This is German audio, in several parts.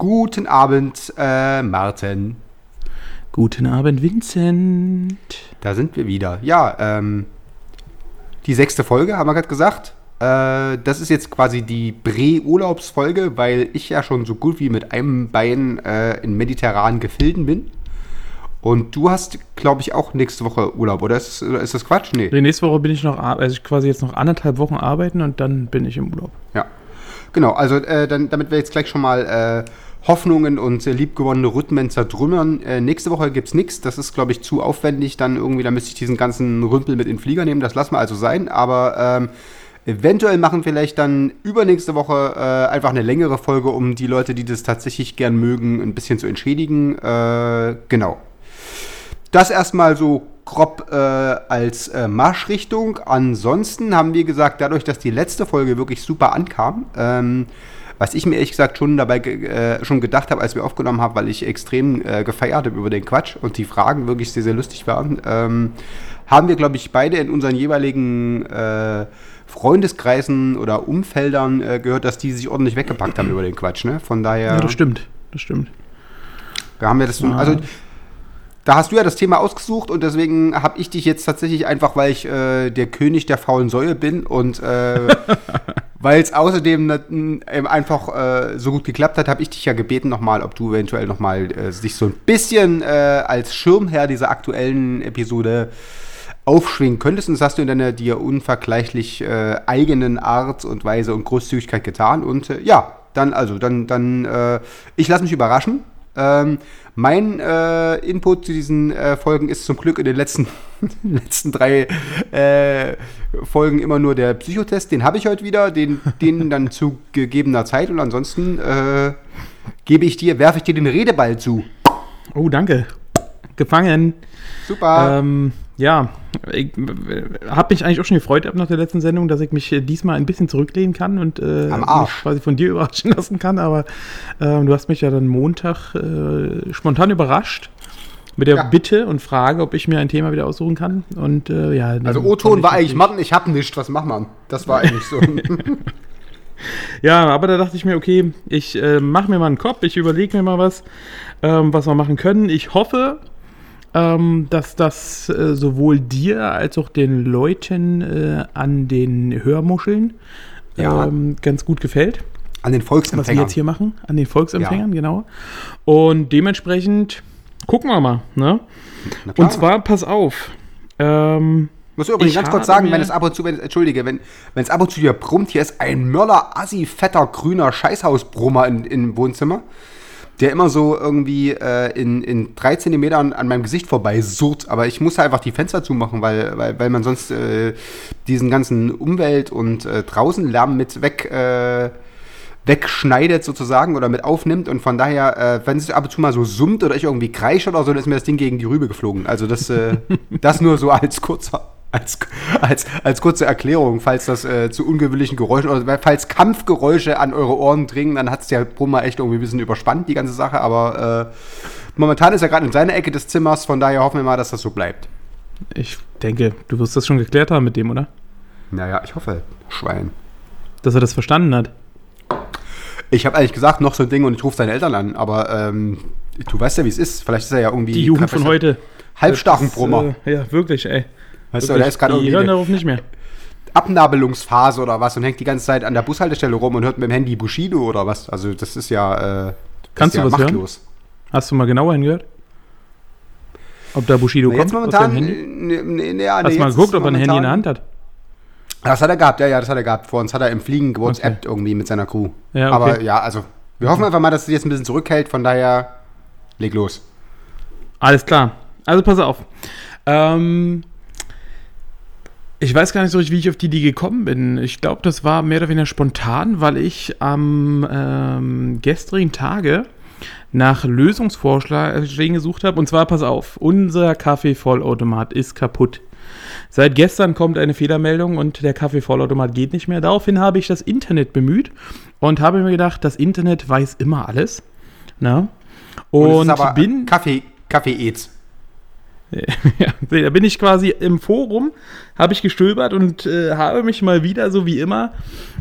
Guten Abend, äh, Martin. Guten Abend, Vincent. Da sind wir wieder. Ja, ähm, die sechste Folge, haben wir gerade gesagt. Äh, das ist jetzt quasi die Prä-Urlaubsfolge, weil ich ja schon so gut wie mit einem Bein äh, in mediterranen Gefilden bin. Und du hast, glaube ich, auch nächste Woche Urlaub, oder ist, oder ist das Quatsch? Nee. Nee, nächste Woche bin ich noch, also ich quasi jetzt noch anderthalb Wochen arbeiten und dann bin ich im Urlaub. Ja. Genau, also äh, dann, damit wir jetzt gleich schon mal äh, Hoffnungen und äh, liebgewonnene Rhythmen zertrümmern. Äh, nächste Woche gibt's nichts. Das ist, glaube ich, zu aufwendig. Dann irgendwie, da müsste ich diesen ganzen Rümpel mit in den Flieger nehmen. Das lassen wir also sein. Aber ähm, eventuell machen vielleicht dann übernächste Woche äh, einfach eine längere Folge, um die Leute, die das tatsächlich gern mögen, ein bisschen zu entschädigen. Äh, genau. Das erstmal so grob äh, als äh, Marschrichtung. Ansonsten haben wir gesagt, dadurch, dass die letzte Folge wirklich super ankam, ähm, was ich mir ehrlich gesagt schon dabei äh, schon gedacht habe, als wir aufgenommen haben, weil ich extrem äh, gefeiert habe über den Quatsch und die Fragen wirklich sehr, sehr lustig waren, ähm, haben wir, glaube ich, beide in unseren jeweiligen äh, Freundeskreisen oder Umfeldern äh, gehört, dass die sich ordentlich weggepackt haben über den Quatsch. Ne? Von daher. Ja, das stimmt. Das stimmt. Da haben wir das so, also da hast du ja das Thema ausgesucht und deswegen habe ich dich jetzt tatsächlich einfach, weil ich äh, der König der faulen Säue bin und äh, weil es außerdem nat- m, eben einfach äh, so gut geklappt hat, habe ich dich ja gebeten nochmal, ob du eventuell nochmal äh, dich so ein bisschen äh, als Schirmherr dieser aktuellen Episode aufschwingen könntest. Und das hast du in deiner dir unvergleichlich äh, eigenen Art und Weise und Großzügigkeit getan. Und äh, ja, dann, also, dann, dann, äh, ich lasse mich überraschen. Ähm, mein äh, Input zu diesen äh, Folgen ist zum Glück in den letzten, letzten drei äh, Folgen immer nur der Psychotest. Den habe ich heute wieder, den, den dann zu gegebener Zeit. Und ansonsten äh, gebe ich dir, werfe ich dir den Redeball zu. Oh, danke. Gefangen. Super. Ähm, ja, ich habe mich eigentlich auch schon gefreut ab nach der letzten Sendung, dass ich mich äh, diesmal ein bisschen zurücklehnen kann und äh, mich quasi von dir überraschen lassen kann. Aber ähm, du hast mich ja dann Montag äh, spontan überrascht mit der Ja. Bitte und Frage, ob ich mir ein Thema wieder aussuchen kann. Und äh, ja, Also O-Ton war eigentlich, Martin, ich hab nichts, was macht man? Das war eigentlich so. Ja, aber da dachte ich mir, okay, ich äh, mache mir mal einen Kopf, ich überlege mir mal was, ähm, was wir machen können. Ich hoffe, ähm, dass das äh, sowohl dir als auch den Leuten äh, an den Hörmuscheln Ja. ähm, ganz gut gefällt, An den was wir Volksempfängern. jetzt hier machen, an den Volksempfängern, genau. Und dementsprechend gucken wir mal. Ne? Und zwar, pass auf. Ähm, muss übrigens ich ganz kurz sagen, wenn es ab und zu, wenn, entschuldige, wenn wenn es ab und zu hier brummt, hier ist ein Mörder, assi, fetter, grüner Scheißhausbrummer in, im Wohnzimmer, der immer so irgendwie äh, in, in drei Zentimetern an meinem Gesicht vorbei surrt. Aber ich muss einfach die Fenster zumachen, weil, weil, weil man sonst äh, diesen ganzen Umwelt- und äh, Draußenlärm mit weg, äh, wegschneidet sozusagen oder mit aufnimmt. Und von daher, äh, wenn es ab und zu mal so summt oder ich irgendwie kreische oder so, dann ist mir das Ding gegen die Rübe geflogen. Also das, äh, das nur so als kurzer, als, als, als kurze Erklärung, falls das äh, zu ungewöhnlichen Geräuschen oder falls Kampfgeräusche an eure Ohren dringen, dann hat es der Brummer echt irgendwie ein bisschen überspannt, die ganze Sache. Aber äh, momentan ist er gerade in seiner Ecke des Zimmers, von daher hoffen wir mal, dass das so bleibt. ich denke, du wirst das schon geklärt haben mit dem, oder? Naja, ich hoffe, Schwein. Dass er das verstanden hat. Ich habe eigentlich gesagt, noch so ein Ding und ich rufe seine Eltern an, aber ähm, du weißt ja, wie es ist. Vielleicht ist er ja irgendwie. Die Jugend von heute. Halbstarken Brummer. Äh, ja, wirklich, ey. Weißt du, der ist gerade irgendwie hören darauf nicht mehr. Abnabelungsphase oder was und hängt die ganze Zeit an der Bushaltestelle rum und hört mit dem Handy Bushido oder was. Also, das ist ja. Äh, Kannst ist du ja was hören? machtlos. Hast du mal genauer hingehört? Ob da Bushido Na, jetzt kommt momentan. auf deinem Handy? Nee, nee, nee, ja, Hast du mal jetzt geguckt, ob er ein Handy in der momentan- Hand hat? Das hat er gehabt, ja, ja, das hat er gehabt. Vor uns hat er im Fliegen WhatsApp irgendwie mit seiner Crew. Ja, okay. Aber ja, also, wir hoffen einfach mal, dass es jetzt ein bisschen zurückhält, von daher, leg los. Alles klar. Also pass auf. Ähm, Ich weiß gar nicht so richtig, wie ich auf die Idee gekommen bin. Ich glaube, das war mehr oder weniger spontan, weil ich am ähm, gestrigen Tage nach Lösungsvorschlägen gesucht habe. Und zwar, pass auf, unser Kaffeevollautomat ist kaputt. Seit gestern kommt eine Fehlermeldung und der Kaffeevollautomat geht nicht mehr. Daraufhin habe ich das Internet bemüht und habe mir gedacht, das Internet weiß immer alles. Na? Und, Und, bin Kaffee, Kaffee-Aids. ja, da bin ich quasi im Forum, habe ich gestöbert und äh, habe mich mal wieder, so wie immer,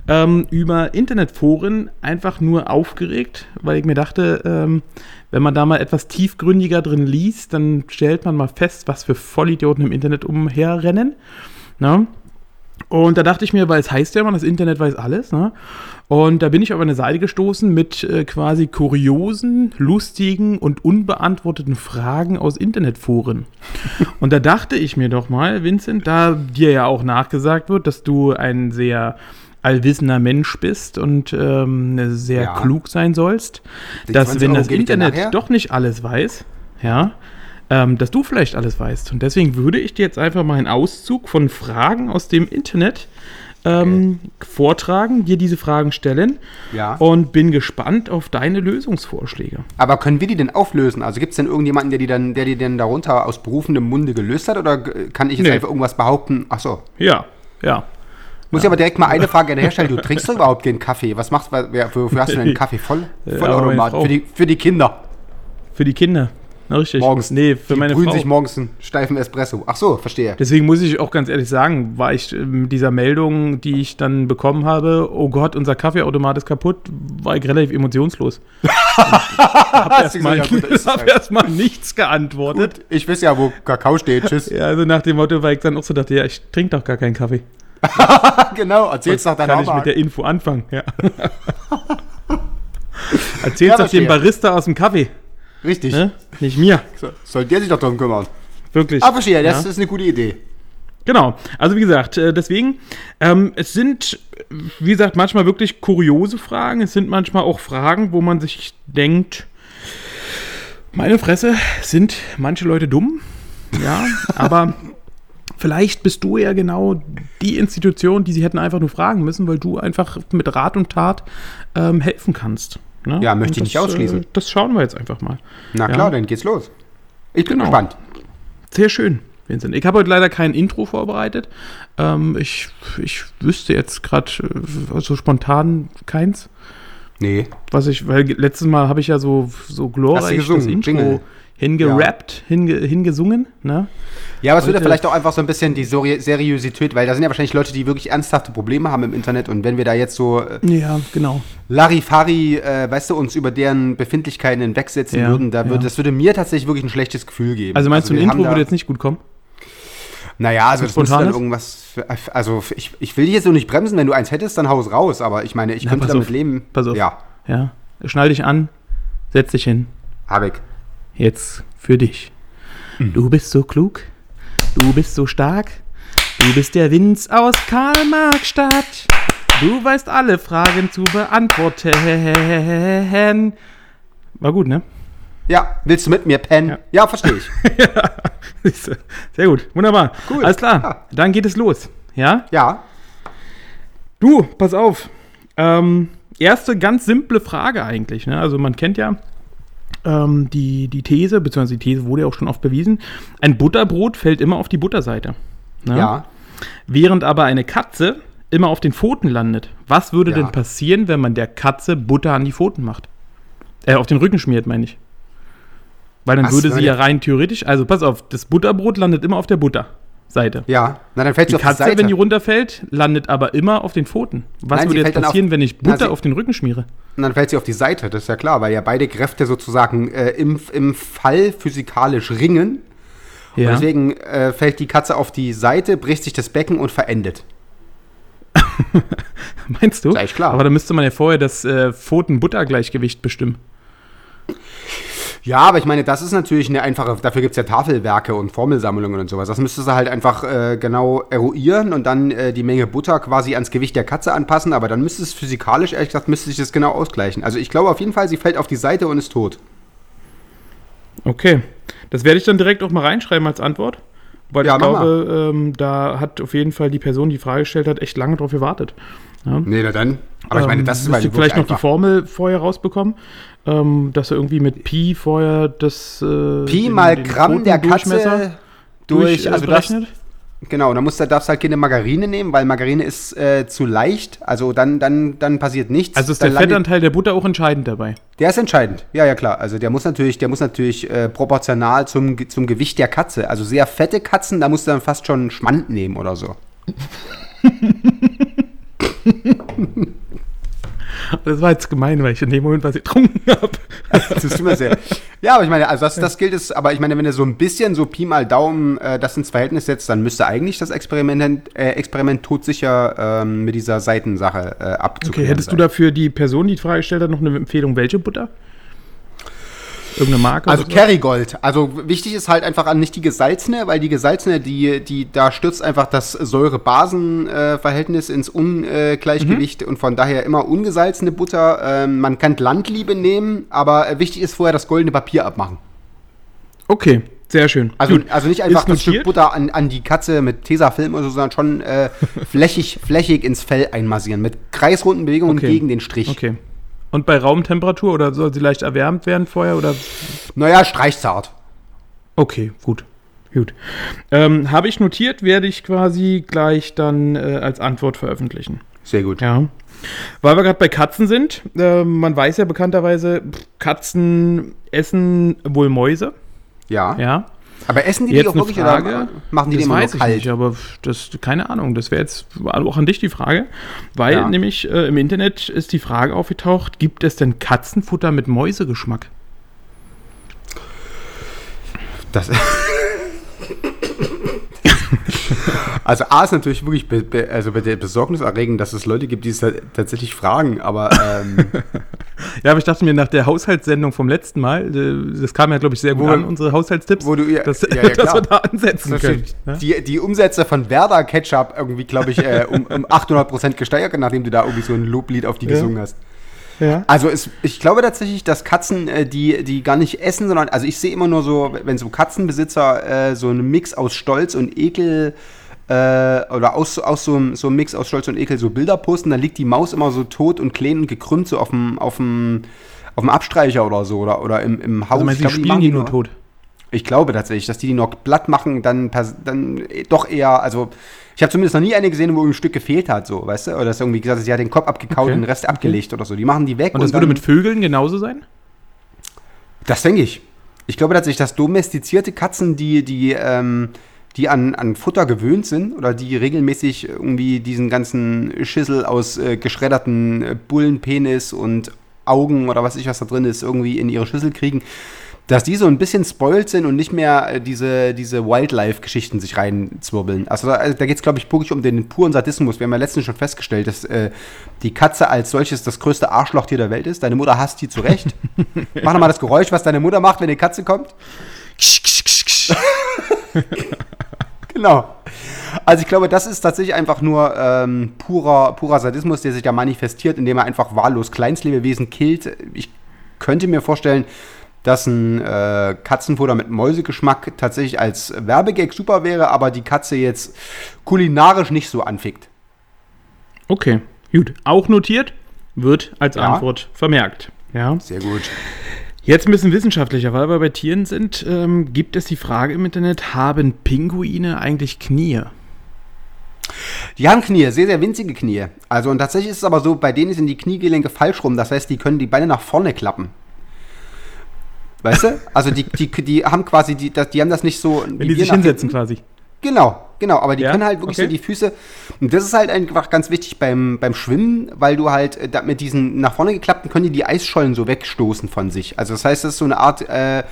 ähm, über Internetforen einfach nur aufgeregt, weil ich mir dachte, ähm, wenn man da mal etwas tiefgründiger drin liest, dann stellt man mal fest, was für Vollidioten im Internet umherrennen. Na? Und da dachte ich mir, weil es heißt ja immer, das Internet weiß alles, ne? Und da bin ich auf eine Seite gestoßen mit äh, quasi kuriosen, lustigen und unbeantworteten Fragen aus Internetforen. und da dachte ich mir doch mal, Vincent, da dir ja auch nachgesagt wird, dass du ein sehr allwissender Mensch bist und ähm, sehr Ja. klug sein sollst, dass 20 wenn Euro das Internet nachher. doch nicht alles weiß, ja, ähm, dass du vielleicht alles weißt. Und deswegen würde ich dir jetzt einfach mal einen Auszug von Fragen aus dem Internet ähm, vortragen, dir diese Fragen stellen Ja. und bin gespannt auf deine Lösungsvorschläge. Aber können wir die denn auflösen? Also gibt es denn irgendjemanden, der die dann, der die denn darunter aus berufendem Munde gelöst hat? Oder äh, kann ich jetzt Nee. einfach irgendwas behaupten? Ach so. Ja, ja. Muss ich aber direkt mal eine Frage herstellen. Du trinkst doch überhaupt keinen Kaffee. Was machst du? Wofür hast du denn einen Kaffee voll? Ja, Vollautomat. meine Frau. Für die, für die Kinder. Für die Kinder. Na, richtig. Morgens. Nee, für die meine brühen Frau. sich morgens einen steifen Espresso. Ach so, verstehe. Deswegen muss ich auch ganz ehrlich sagen, war ich äh, mit dieser Meldung, die ich dann bekommen habe, oh Gott, unser Kaffeeautomat ist kaputt, war ich relativ emotionslos. hab Hast du erstmal ja, gut, hab nichts geantwortet. Ich weiß ja, wo Kakao steht. Tschüss. Ja, also nach dem Motto, weil ich dann auch so dachte, ja, ich trinke doch gar keinen Kaffee. genau, erzähl's doch dann kann ich mit der. Info anfangen? Ja. Ja, Erzähl's doch verstehe. dem Barista aus dem Kaffee, Richtig. ne? nicht mir. So, soll der sich doch drum kümmern. Wirklich. Ah, verstehe, das Ja. ist eine gute Idee. Genau. Also wie gesagt, äh, deswegen, ähm, es sind, wie gesagt, manchmal wirklich kuriose Fragen. Es sind manchmal auch Fragen, wo man sich denkt, meine Fresse, sind manche Leute dumm? Ja, aber vielleicht bist du ja genau die Institution, die sie hätten einfach nur fragen müssen, weil du einfach mit Rat und Tat ähm, helfen kannst. Ne? Ja, möchte Und ich nicht das, ausschließen. Äh, das schauen wir jetzt einfach mal. Na Ja. klar, dann geht's los. Ich bin Genau. gespannt. Sehr schön, Vincent. Ich habe heute leider kein Intro vorbereitet. Ähm, ich, ich wüsste jetzt gerade äh, so spontan keins. Nee. Was ich, weil letztes Mal habe ich ja so, so glorreich das Intro Jingle. Hingerappt, hinge, hingesungen. Ne? Ja, aber es ja Heute- vielleicht auch einfach so ein bisschen die Seriosität, weil da sind ja wahrscheinlich Leute, die wirklich ernsthafte Probleme haben im Internet und wenn wir da jetzt so äh, Ja, genau. Larifari, äh, weißt du, uns über deren Befindlichkeiten hinwegsetzen Ja, würden, da ja. würde, das würde mir tatsächlich wirklich ein schlechtes Gefühl geben. Also meinst du, ein Intro würde jetzt nicht gut kommen? Naja, also das müsste dann irgendwas, für, also ich, ich will dich jetzt so nicht bremsen, wenn du eins hättest, dann haus raus, aber ich meine, ich Na, könnte damit auf, leben. pass auf. Ja, Ja. Schnall dich an, setz dich hin. hab ich. Jetzt für dich. Mhm. Du bist so klug, du bist so stark, du bist der Winz aus Karl-Marx-Stadt. Du weißt alle Fragen zu beantworten. War gut, ne? Ja, willst du mit mir pennen? Ja. Ja, verstehe ich. Siehste. Sehr gut, wunderbar. Gut. Alles klar, Ja. dann geht es los. Ja? Ja, Du, pass auf. Ähm, erste ganz simple Frage eigentlich. Ne? Also man kennt ja ähm, die, die These, beziehungsweise die These wurde ja auch schon oft bewiesen. Ein Butterbrot fällt immer auf die Butterseite. Ne? ja. Während aber eine Katze immer auf den Pfoten landet. Was würde Ja. denn passieren, wenn man der Katze Butter an die Pfoten macht? Äh, auf den Rücken schmiert, meine ich. Weil dann Was? würde sie ja rein theoretisch, also pass auf, das Butterbrot landet immer auf der Butterseite. Ja, na dann fällt Die sie auf Katze, die Seite. wenn die runterfällt, landet aber immer auf den Pfoten. Was Nein, würde jetzt dann auf- passieren, wenn ich Na, Butter sie- auf den Rücken schmiere? Und dann fällt sie auf die Seite, das ist ja klar, weil ja beide Kräfte sozusagen äh, im, im Fall physikalisch ringen. Und Ja. deswegen äh, fällt die Katze auf die Seite, bricht sich das Becken und verendet. Meinst du? Eigentlich klar. Aber da müsste man ja vorher das äh, Pfoten-Butter-Gleichgewicht bestimmen. Ja, aber ich meine, das ist natürlich eine einfache, dafür gibt es ja Tafelwerke und Formelsammlungen und sowas. Das müsstest du halt einfach äh, genau eruieren und dann äh, die Menge Butter quasi ans Gewicht der Katze anpassen, aber dann müsste es physikalisch, ehrlich gesagt, müsste sich das genau ausgleichen. Also ich glaube auf jeden Fall, sie fällt auf die Seite und ist tot. Okay. Das werde ich dann direkt auch mal reinschreiben als Antwort. Weil Ja, ich glaube, ähm, da hat auf jeden Fall die Person, die die Frage gestellt hat, echt lange drauf gewartet. Nee, na dann. Aber ich meine, das ist ähm, weil müsste vielleicht noch die Formel vorher rausbekommen, ähm, dass er irgendwie mit Pi vorher das äh, Pi den- mal den Gramm der Katze durch, durch, also äh, das, genau, da musst du, darfst halt keine Margarine nehmen, weil Margarine ist äh, zu leicht, also dann, dann, dann passiert nichts. Also ist dann der Fettanteil der Butter auch entscheidend dabei. Der ist entscheidend. Ja, ja, klar. Also der muss natürlich, der muss natürlich äh, proportional zum, zum Gewicht der Katze. Also sehr fette Katzen, da musst du dann fast schon Schmand nehmen oder so. Das war jetzt gemein, weil ich in dem Moment was getrunken habe. Das ist immer sehr. Ja, aber ich meine, also das, das gilt es, aber ich meine, wenn du so ein bisschen so Pi mal Daumen äh, das ins Verhältnis setzt, dann müsste eigentlich das Experiment, äh, Experiment todsicher ähm, mit dieser Seitensache äh, abzuklären Okay, hättest du sein. dafür die Person, die die Frage gestellt hat, noch eine Empfehlung, welche Butter? Irgendeine Marke? Also? Kerrygold. Also wichtig ist halt einfach an nicht die gesalzene, weil die gesalzene, die, die, da stürzt einfach das Säure-Basen-Verhältnis ins Ungleichgewicht Mhm. und von daher immer ungesalzene Butter. Ähm, man kann Landliebe nehmen, aber wichtig ist vorher das goldene Papier abmachen. Okay, sehr schön. Also, Gut. also nicht einfach das Stück. Butter an, an die Katze mit Tesafilm oder so, sondern schon äh, flächig, flächig ins Fell einmassieren. Mit kreisrunden Bewegungen Okay. gegen den Strich. Okay. Und bei Raumtemperatur oder soll sie leicht erwärmt werden vorher? Oder? Naja, streichzart. Okay, gut. Gut. Ähm, Habe ich notiert, werde ich quasi gleich dann äh, als Antwort veröffentlichen. Sehr gut. Ja. Weil wir gerade bei Katzen sind, äh, man weiß ja bekannterweise, Katzen essen wohl Mäuse. Ja. Ja. Aber essen die die Jetzt auch eine wirklich Frage. oder machen die die das immer weiß ich kalt? nicht, aber das, keine Ahnung, das wäre jetzt auch an dich die Frage, weil Ja. nämlich äh, im Internet ist die Frage aufgetaucht, gibt es denn Katzenfutter mit Mäusegeschmack? Das also A ist natürlich wirklich be be also be besorgniserregend, dass es Leute gibt, die es ta- tatsächlich fragen, aber ähm, Ja, aber ich dachte mir nach der Haushaltssendung vom letzten Mal, äh, das kam ja, glaube ich, sehr gut Wo- an, unsere Haushaltstipps, wo du ja- dass, ja, ja, dass klar. wir da ansetzen das können. ne? die, die Umsätze von Werder Ketchup irgendwie, glaube ich, äh, um, um 800% gesteigert, nachdem du da irgendwie so ein Loblied auf die gesungen hast. Ja. Also es, ich glaube tatsächlich, dass Katzen, äh, die, die gar nicht essen, sondern, also ich sehe immer nur so, wenn so Katzenbesitzer äh, so einen Mix aus Stolz und Ekel äh, oder aus, aus so, einem- so einem Mix aus Stolz und Ekel so Bilder posten, dann liegt die Maus immer so tot und klein und gekrümmt so auf dem, auf dem, auf dem Abstreicher oder so oder, oder im, im Haus. Also meinst Ich du, die glaube, spielen die nur tot? Ich glaube tatsächlich, dass die die noch platt machen, dann, dann doch eher, also ich habe zumindest noch nie eine gesehen, wo ein Stück gefehlt hat, so, weißt du? Oder dass irgendwie gesagt ist, sie hat den Kopf abgekaut Okay. und den Rest abgelegt oder so. Die machen die weg. Und das würde dann, mit Vögeln genauso sein? Das denke ich. Ich glaube tatsächlich, dass domestizierte Katzen, die, die, ähm, die an, an Futter gewöhnt sind oder die regelmäßig irgendwie diesen ganzen Schüssel aus äh, geschredderten äh, Bullenpenis und Augen oder was ich was da drin ist, irgendwie in ihre Schüssel kriegen, dass die so ein bisschen spoilt sind und nicht mehr äh, diese, diese Wildlife-Geschichten sich reinzwirbeln. Also da, also da geht es, glaube ich, wirklich um den puren Sadismus. Wir haben ja letztens schon festgestellt, dass äh, die Katze als solches das größte Arschlochtier der Welt ist. Deine Mutter hasst die zu Recht. Mach nochmal das Geräusch, was deine Mutter macht, wenn eine Katze kommt. genau. Also ich glaube, das ist tatsächlich einfach nur ähm, purer, purer Sadismus, der sich da manifestiert, indem er einfach wahllos Kleinstlebewesen killt. Ich könnte mir vorstellen, dass ein äh, Katzenfutter mit Mäusegeschmack tatsächlich als Werbegag super wäre, aber die Katze jetzt kulinarisch nicht so anfickt. Okay, gut. Auch notiert, wird als Ja. Antwort vermerkt. Ja. Sehr gut. Jetzt ein bisschen wissenschaftlicher, weil wir bei Tieren sind, ähm, gibt es die Frage im Internet, haben Pinguine eigentlich Knie? Die haben Knie, sehr, sehr winzige Knie. Also und tatsächlich ist es aber so, bei denen sind die Kniegelenke falsch rum. Das heißt, die können die Beine nach vorne klappen. Weißt du? Also die, die, die haben quasi, die, das- die haben das nicht so. Wenn die sich hinsetzen quasi. Genau, genau. Aber die Ja, können halt wirklich okay. so die Füße. Und das ist halt einfach ganz wichtig beim, beim Schwimmen, weil du halt äh, da mit diesen nach vorne geklappten können die die Eisschollen so wegstoßen von sich. Also das heißt, das ist so eine Art, äh,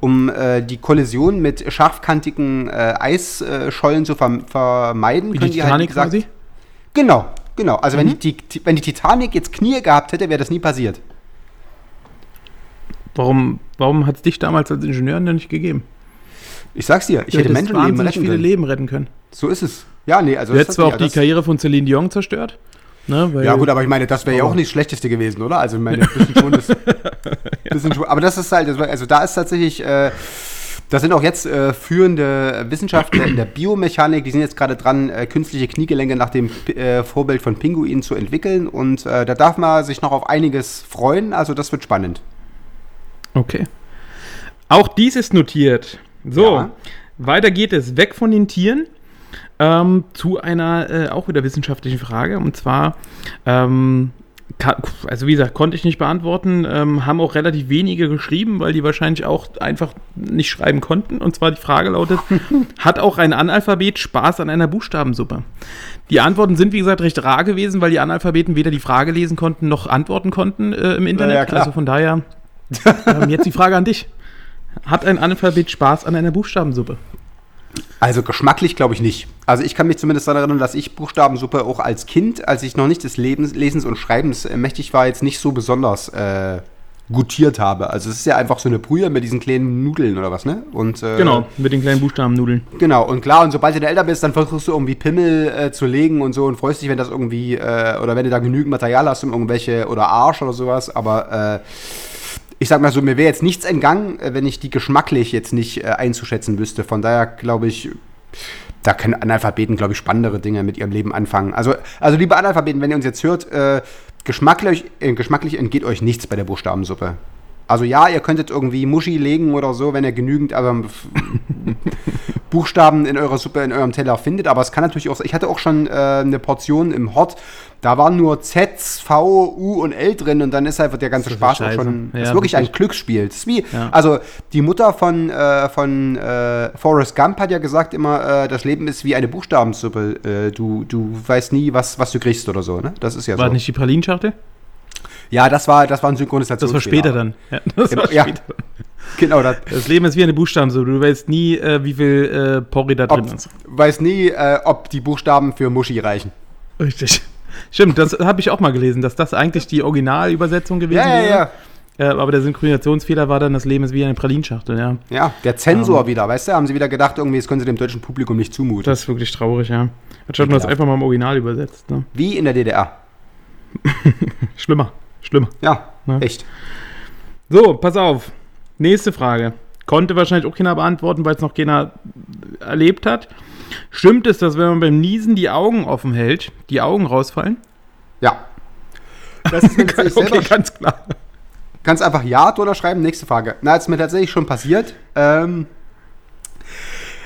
um äh, die Kollision mit scharfkantigen äh, Eisschollen zu verm vermeiden. Wie können die halt, Titanic gesagt- quasi? Genau, genau. Also Mhm. wenn, die, die, wenn die Titanic jetzt Knie gehabt hätte, wäre das nie passiert. Warum, warum hat es dich damals als Ingenieur denn nicht gegeben? Ich sag's dir, ich Du hätte Menschenleben retten viele können. Leben retten können. So ist es. Ja, nee, also Du das hättest zwar auch die das- Karriere von Celine Dion zerstört. Ne, Ja gut, aber ich meine, das wäre ja auch nicht das Schlechteste gewesen, oder? Also ich meine, ein bisschen schon das, bisschen schon, aber das ist halt, das also da ist tatsächlich, äh, Da sind auch jetzt äh, führende Wissenschaftler in der Biomechanik, die sind jetzt gerade dran, äh, künstliche Kniegelenke nach dem äh, Vorbild von Pinguinen zu entwickeln. Und äh, da darf man sich noch auf einiges freuen. Also das wird spannend. Okay. Auch dies ist notiert. So, Ja. weiter geht es weg von den Tieren ähm, zu einer äh, auch wieder wissenschaftlichen Frage. Und zwar, ähm, also wie gesagt, konnte ich nicht beantworten, ähm, haben auch relativ wenige geschrieben, weil die wahrscheinlich auch einfach nicht schreiben konnten. Und zwar die Frage lautet, hat auch ein Analphabet Spaß an einer Buchstabensuppe? Die Antworten sind, wie gesagt, recht rar gewesen, weil die Analphabeten weder die Frage lesen konnten noch antworten konnten äh, im Internet. ja, klar. Also von daher, ähm, jetzt die Frage an dich. Hat ein Analphabet Spaß an einer Buchstabensuppe? Also geschmacklich glaube ich nicht. Also ich kann mich zumindest daran erinnern, dass ich Buchstabensuppe auch als Kind, als ich noch nicht des Lebens, Lesens und Schreibens äh, mächtig war, jetzt nicht so besonders äh, gutiert habe. Also es ist ja einfach so eine Brühe mit diesen kleinen Nudeln oder was, ne? Und, äh, Genau, mit den kleinen Buchstabennudeln. Genau, und klar, und sobald du älter bist, dann versuchst du irgendwie Pimmel äh, zu legen und so und freust dich, wenn das irgendwie, äh, oder wenn du da genügend Material hast, um irgendwelche, oder Arsch oder sowas, aber äh, ich sag mal so, mir wäre jetzt nichts entgangen, äh, wenn ich die geschmacklich jetzt nicht äh, einzuschätzen wüsste. Von daher glaube ich, da können Analphabeten, glaube ich, spannendere Dinge mit ihrem Leben anfangen. Also, also liebe Analphabeten, wenn ihr uns jetzt hört, äh, geschmacklich, äh, geschmacklich entgeht euch nichts bei der Buchstabensuppe. Also ja, ihr könntet irgendwie Muschi legen oder so, wenn ihr genügend aber, Buchstaben in eurer Suppe, in eurem Teller findet. Aber es kann natürlich auch, ich hatte auch schon äh, eine Portion im Hot, da waren nur Z, V, U und L drin und dann ist einfach der ganze Das Spaß auch schon, Ja, ist wirklich ein wirklich. Glücksspiel. Das ist wie, Ja. also die Mutter von, äh, von äh, Forrest Gump hat ja gesagt immer, äh, das Leben ist wie eine Buchstabensuppe. Äh, du, du weißt nie, was, was du kriegst oder so, ne? Das ist ja War so. nicht die Pralinschachtel? Ja, das war, das war ein Das Synchronisation. war später dann. Ja, das war Ja. später. Genau, das, Das Leben ist wie eine Buchstabensuppe. Du weißt nie, äh, wie viel äh, Porree da drin ob, ist. weiß nie, äh, ob die Buchstaben für Muschi reichen. Richtig. Stimmt, das habe ich auch mal gelesen, dass das eigentlich die Originalübersetzung gewesen Ja, ja, wäre. ja. Äh, aber der Synchronisationsfehler war dann, das Leben ist wie eine Pralinschachtel, ja. Ja, der Zensor wieder, weißt du, haben sie wieder gedacht, irgendwie, das können sie dem deutschen Publikum nicht zumuten. Das ist wirklich traurig, ja. Anstatt man das einfach mal im Original übersetzt. Ne? Wie in der DDR. Schlimmer, schlimmer. Ja, Ja. echt. So, pass auf. Nächste Frage. Konnte wahrscheinlich auch keiner beantworten, weil es noch keiner erlebt hat. Stimmt es, dass wenn man beim Niesen die Augen offen hält, die Augen rausfallen? Ja. Das ist mir tatsächlich selber okay, ganz klar. Kannst einfach Ja drunter schreiben. Nächste Frage. Na, ist mir tatsächlich schon passiert. Ähm,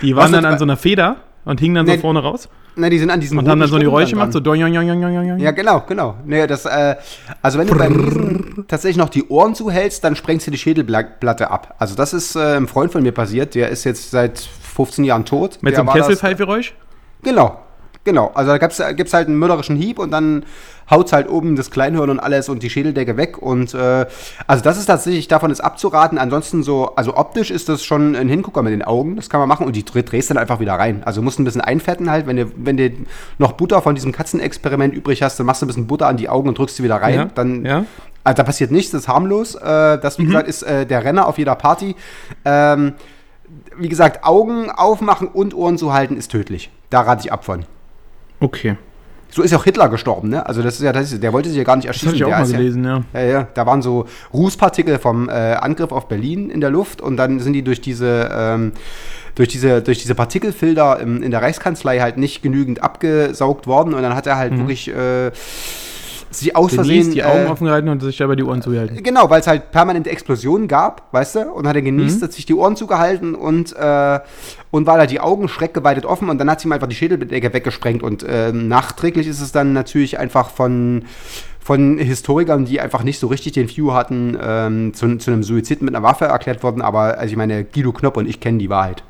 Die waren dann an so einer Feder und hingen dann Nee. so vorne raus na, die sind an diesen und haben dann so die Geräusche gemacht, so doing, doing, doing. Ja, genau, genau. Nee, das, äh, also wenn du beim Niesen tatsächlich noch die Ohren zuhältst, dann sprengst du die Schädelplatte ab. Also das ist äh, einem Freund von mir passiert, der ist jetzt seit 15 Jahren tot. Mit Der so einem Kesselpfeifgeräusch? Genau, genau. Also da gibt's gibt's halt einen mörderischen Hieb und dann haut's halt oben das Kleinhirn und alles und die Schädeldecke weg. Und äh, also das ist tatsächlich, davon ist abzuraten. Ansonsten so, also optisch ist das schon ein Hingucker mit den Augen, das kann man machen und die dreh- drehst dann einfach wieder rein. Also musst ein bisschen einfetten halt, wenn du, wenn du noch Butter von diesem Katzenexperiment übrig hast, dann machst du ein bisschen Butter an die Augen und drückst sie wieder rein. Ja, Dann, ja. Also da passiert nichts, das ist harmlos. Äh, das, wie gesagt, ist äh, der Renner auf jeder Party. Ähm, wie gesagt, Augen aufmachen und Ohren zu halten ist tödlich. Da rate ich ab von. Okay. So ist ja auch Hitler gestorben, ne? Also das ist ja, das ist, der wollte sich ja gar nicht Das erschießen. hatte ich auch mal gelesen, ja. Ja, ja, da waren so Rußpartikel vom äh, Angriff auf Berlin in der Luft und dann sind die durch diese, ähm, durch diese, durch diese Partikelfilter im, in der Reichskanzlei halt nicht genügend abgesaugt worden und dann hat er halt wirklich äh, sich aus Versehen. die Augen äh, offen gehalten und sich dabei die Ohren zugehalten. Genau, weil es halt permanente Explosionen gab, weißt du? Und hat er genießt, Mhm. hat sich die Ohren zugehalten und, äh, und war da die Augen schreckgeweitet offen und dann hat sie ihm einfach die Schädeldecke weggesprengt. Und äh, nachträglich ist es dann natürlich einfach von, von Historikern, die einfach nicht so richtig den View hatten, ähm, zu, zu einem Suizid mit einer Waffe erklärt worden. Aber also ich meine, Guido Knopp und ich kennen die Wahrheit.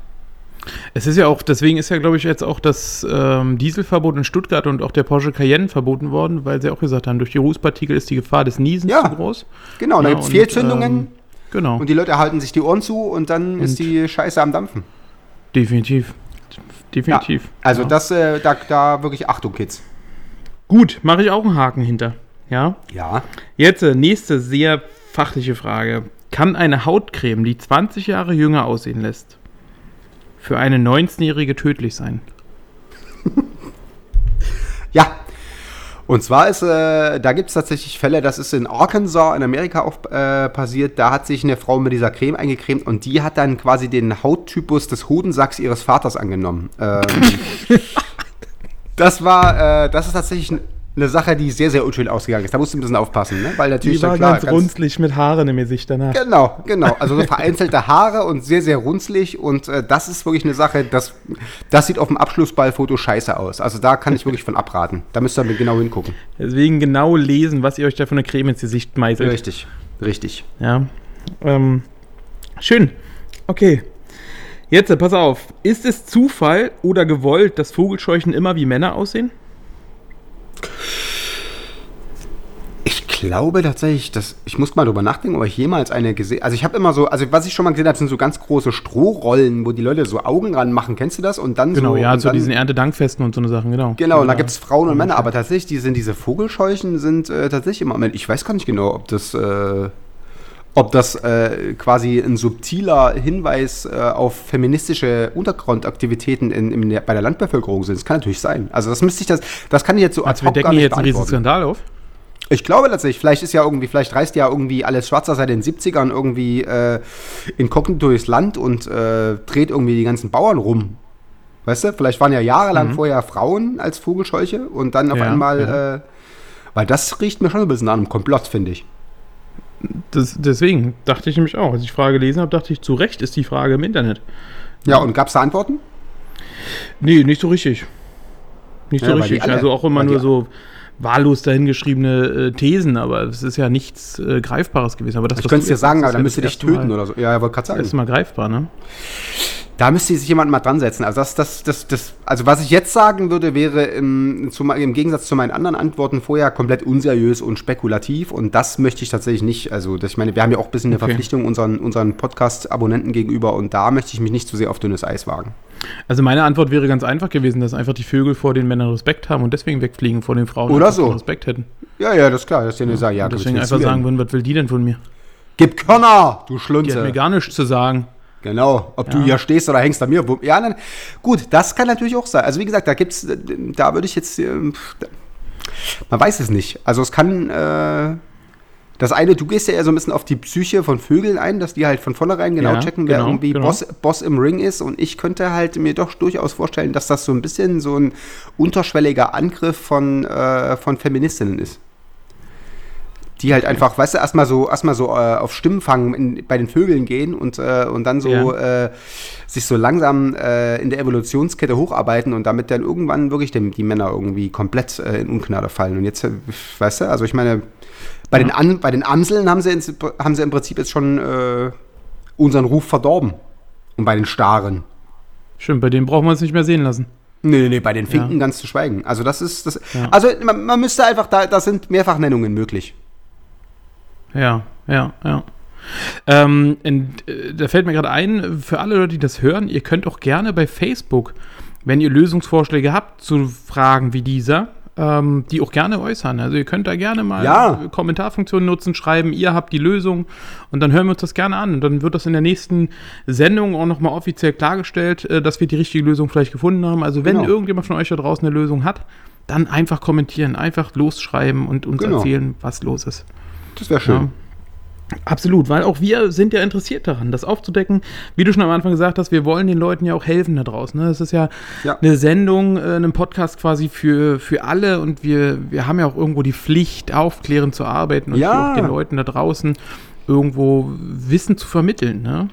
Es ist ja auch, deswegen ist ja, glaube ich, jetzt auch das ähm, Dieselverbot in Stuttgart und auch der Porsche Cayenne verboten worden, weil sie auch gesagt haben, durch die Rußpartikel ist die Gefahr des Niesens Ja. zu groß. Genau, und da Ja, gibt es und, Fehlzündungen ähm, Genau, und die Leute halten sich die Ohren zu und dann ist die Scheiße am Dampfen. definitiv. Definitiv. Also ja. das, äh, da, da wirklich Achtung, Kids. Gut, mache ich auch einen Haken hinter. Ja. Ja. Jetzt äh, nächste sehr fachliche Frage. Kann eine Hautcreme, die 20 Jahre jünger aussehen lässt, für eine 19-Jährige tödlich sein? Ja. Und zwar ist, äh, da gibt es tatsächlich Fälle, das ist in Arkansas in Amerika auch äh, passiert. Da hat sich eine Frau mit dieser Creme eingecremt und die hat dann quasi den Hauttypus des Hodensacks ihres Vaters angenommen. Ähm, das war, äh, das ist tatsächlich eine Sache, die sehr, sehr unschön ausgegangen ist. Da musst du ein bisschen aufpassen, ne? weil natürlich Die war klar, ganz runzlig mit Haaren im Gesicht danach. Genau, genau. Also so vereinzelte Haare und sehr, sehr runzlig. Und äh, das ist wirklich eine Sache, das, das sieht auf dem Abschlussballfoto scheiße aus. Also da kann ich wirklich von abraten. Da müsst ihr mit genau hingucken. Deswegen genau lesen, was ihr euch da für eine Creme ins Gesicht meißelt. Richtig, richtig. Ja. Ähm, schön. Okay. Jetzt, äh, pass auf. Ist es Zufall oder gewollt, dass Vogelscheuchen immer wie Männer aussehen? Ich glaube tatsächlich, dass ich muss mal drüber nachdenken, ob ich jemals eine gesehen. Also ich habe immer so, also was ich schon mal gesehen habe, sind so ganz große Strohrollen, wo die Leute so Augen ran machen. Kennst du das? Und dann Genau, so. ja, zu dann, diesen Erntedankfesten und so eine Sachen, genau. Genau, und da Ja. gibt es Frauen und Männer, aber tatsächlich, die sind diese Vogelscheuchen sind äh, tatsächlich immer. Ich weiß gar nicht genau, ob das, äh, ob das äh, quasi ein subtiler Hinweis äh, auf feministische Untergrundaktivitäten in, in der, bei der Landbevölkerung sind. Das kann natürlich sein. Also das müsste ich das, das kann ich jetzt so Also wir decken hier jetzt einen riesen Skandal auf. Ich glaube tatsächlich, vielleicht ist ja irgendwie, vielleicht reist ja irgendwie alles Schwarzer seit den 70ern irgendwie äh, inkognito durchs Land und äh, dreht irgendwie die ganzen Bauern rum. Weißt du, vielleicht waren ja jahrelang vorher Frauen als Vogelscheuche und dann auf Ja, einmal, ja. äh, weil das riecht mir schon ein bisschen an einem Komplott, finde ich. Das, deswegen dachte ich nämlich auch. Als ich die Frage gelesen habe, dachte ich, zu Recht ist die Frage im Internet. Ja, und gab es da Antworten? Nee, nicht so richtig. Nicht so Ja, die richtig. also auch immer nur so wahllos dahingeschriebene äh, Thesen, aber es ist ja nichts äh, Greifbares gewesen. Aber das, Ich könnte es du dir sagen, aber dann müsste dich töten oder so. Ja, ich wollte gerade Das ist sagen. mal greifbar, ne? Da müsste sich jemand mal dran setzen. Also das, das, das, das, also was ich jetzt sagen würde, wäre im, zu, im Gegensatz zu meinen anderen Antworten vorher komplett unseriös und spekulativ. Und das möchte ich tatsächlich nicht. Also das, ich meine, wir haben ja auch ein bisschen eine Okay. Verpflichtung unseren, unseren Podcast-Abonnenten gegenüber und da möchte ich mich nicht zu sehr auf dünnes Eis wagen. Also meine Antwort wäre ganz einfach gewesen, dass einfach die Vögel vor den Männern Respekt haben und deswegen wegfliegen vor den Frauen. Oder so. Respekt hätten. Ja, ja, das ist klar. Das ist ja eine Sache. Ja, deswegen einfach sagen würden, was will die denn von mir? Gib Körner, du Die hat mir gar nichts zu sagen. Genau, ob du Ja. hier stehst oder hängst an mir. Ja, nein. Gut, das kann natürlich auch sein. Also wie gesagt, da gibt's, da würde ich jetzt, ähm, man weiß es nicht. Also es kann, äh, das eine, du gehst ja eher so ein bisschen auf die Psyche von Vögeln ein, dass die halt von vornherein genau Ja, checken, wer genau, irgendwie genau. Boss, Boss im Ring ist. Und ich könnte halt mir doch durchaus vorstellen, dass das so ein bisschen so ein unterschwelliger Angriff von, äh, von Feministinnen ist. Die halt einfach, weißt du, erstmal so, erstmal so äh, auf Stimmenfang in, bei den Vögeln gehen und, äh, und dann so äh, sich so langsam äh, in der Evolutionskette hocharbeiten und damit dann irgendwann wirklich dem, die Männer irgendwie komplett äh, in Ungnade fallen. Und jetzt, äh, weißt du, also ich meine, bei, den, An, bei den Amseln haben sie, ins, haben sie im Prinzip jetzt schon unseren Ruf verdorben. Und bei den Staren. Stimmt, bei denen brauchen wir uns nicht mehr sehen lassen. Nee, nee, nee, bei den Finken Ja. ganz zu schweigen. Also das ist, das, Ja. also man, man müsste einfach, da, da sind Mehrfachnennungen möglich. Ja, ja, ja. Ähm, in, äh, da fällt mir gerade ein, für alle Leute, die das hören, ihr könnt auch gerne bei Facebook, wenn ihr Lösungsvorschläge habt zu Fragen wie dieser, ähm, die auch gerne äußern. Also ihr könnt da gerne mal Ja. Kommentarfunktionen nutzen, schreiben, ihr habt die Lösung und dann hören wir uns das gerne an. Und dann wird das in der nächsten Sendung auch nochmal offiziell klargestellt, äh, dass wir die richtige Lösung vielleicht gefunden haben. Also wenn Genau. irgendjemand von euch da draußen eine Lösung hat, dann einfach kommentieren, einfach losschreiben und uns Genau. erzählen, was los ist. Das wäre schön. Ja. Absolut, weil auch wir sind ja interessiert daran, das aufzudecken. Wie du schon am Anfang gesagt hast, wir wollen den Leuten ja auch helfen da draußen. Ne? Das ist ja, Ja. eine Sendung, äh, ein Podcast quasi für, für alle und wir, wir haben ja auch irgendwo die Pflicht, aufklärend zu arbeiten und Ja. auch den Leuten da draußen irgendwo Wissen zu vermitteln. Ne?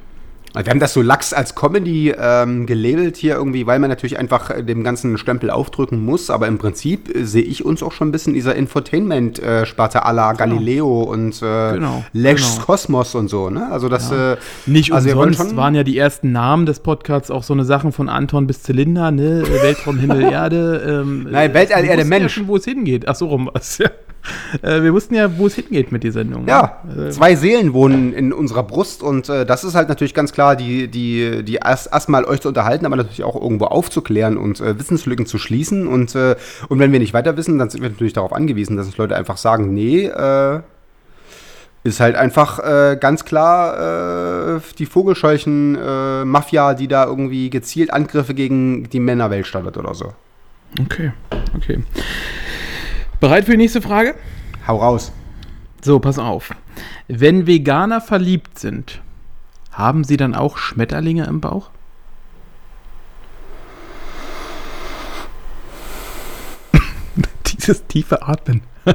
Wir haben das so lax als Comedy ähm, gelabelt hier irgendwie, weil man natürlich einfach äh, dem ganzen Stempel aufdrücken muss. Aber im Prinzip äh, sehe ich uns auch schon ein bisschen in dieser Infotainment-Sparte à la Galileo und äh, Genau, Lex genau. Kosmos und so. Ne? Also das äh, Nicht also umsonst waren ja die ersten Namen des Podcasts auch so eine Sachen von Anton bis Zylinder, ne? Weltraum, Himmel, Erde. Ähm, Nein, Weltall, Erde, Ja Mensch. schon, wo es hingeht. Ach so rum was, ja. Äh, wir wussten ja, wo es hingeht mit der Sendung. ne? Ja, Äh, zwei Seelen wohnen in unserer Brust und äh, das ist halt natürlich ganz klar, die, die, die erst erstmal euch zu unterhalten, aber natürlich auch irgendwo aufzuklären und äh, Wissenslücken zu schließen. Und, äh, und wenn wir nicht weiter wissen, dann sind wir natürlich darauf angewiesen, dass uns Leute einfach sagen, nee, äh, ist halt einfach ganz klar die Vogelscheuchen-Mafia, die da irgendwie gezielt Angriffe gegen die Männerwelt startet oder so. Okay, okay. Bereit für die nächste Frage? Hau raus. So, pass auf. Wenn Veganer verliebt sind, haben sie dann auch Schmetterlinge im Bauch? Dieses tiefe Atmen.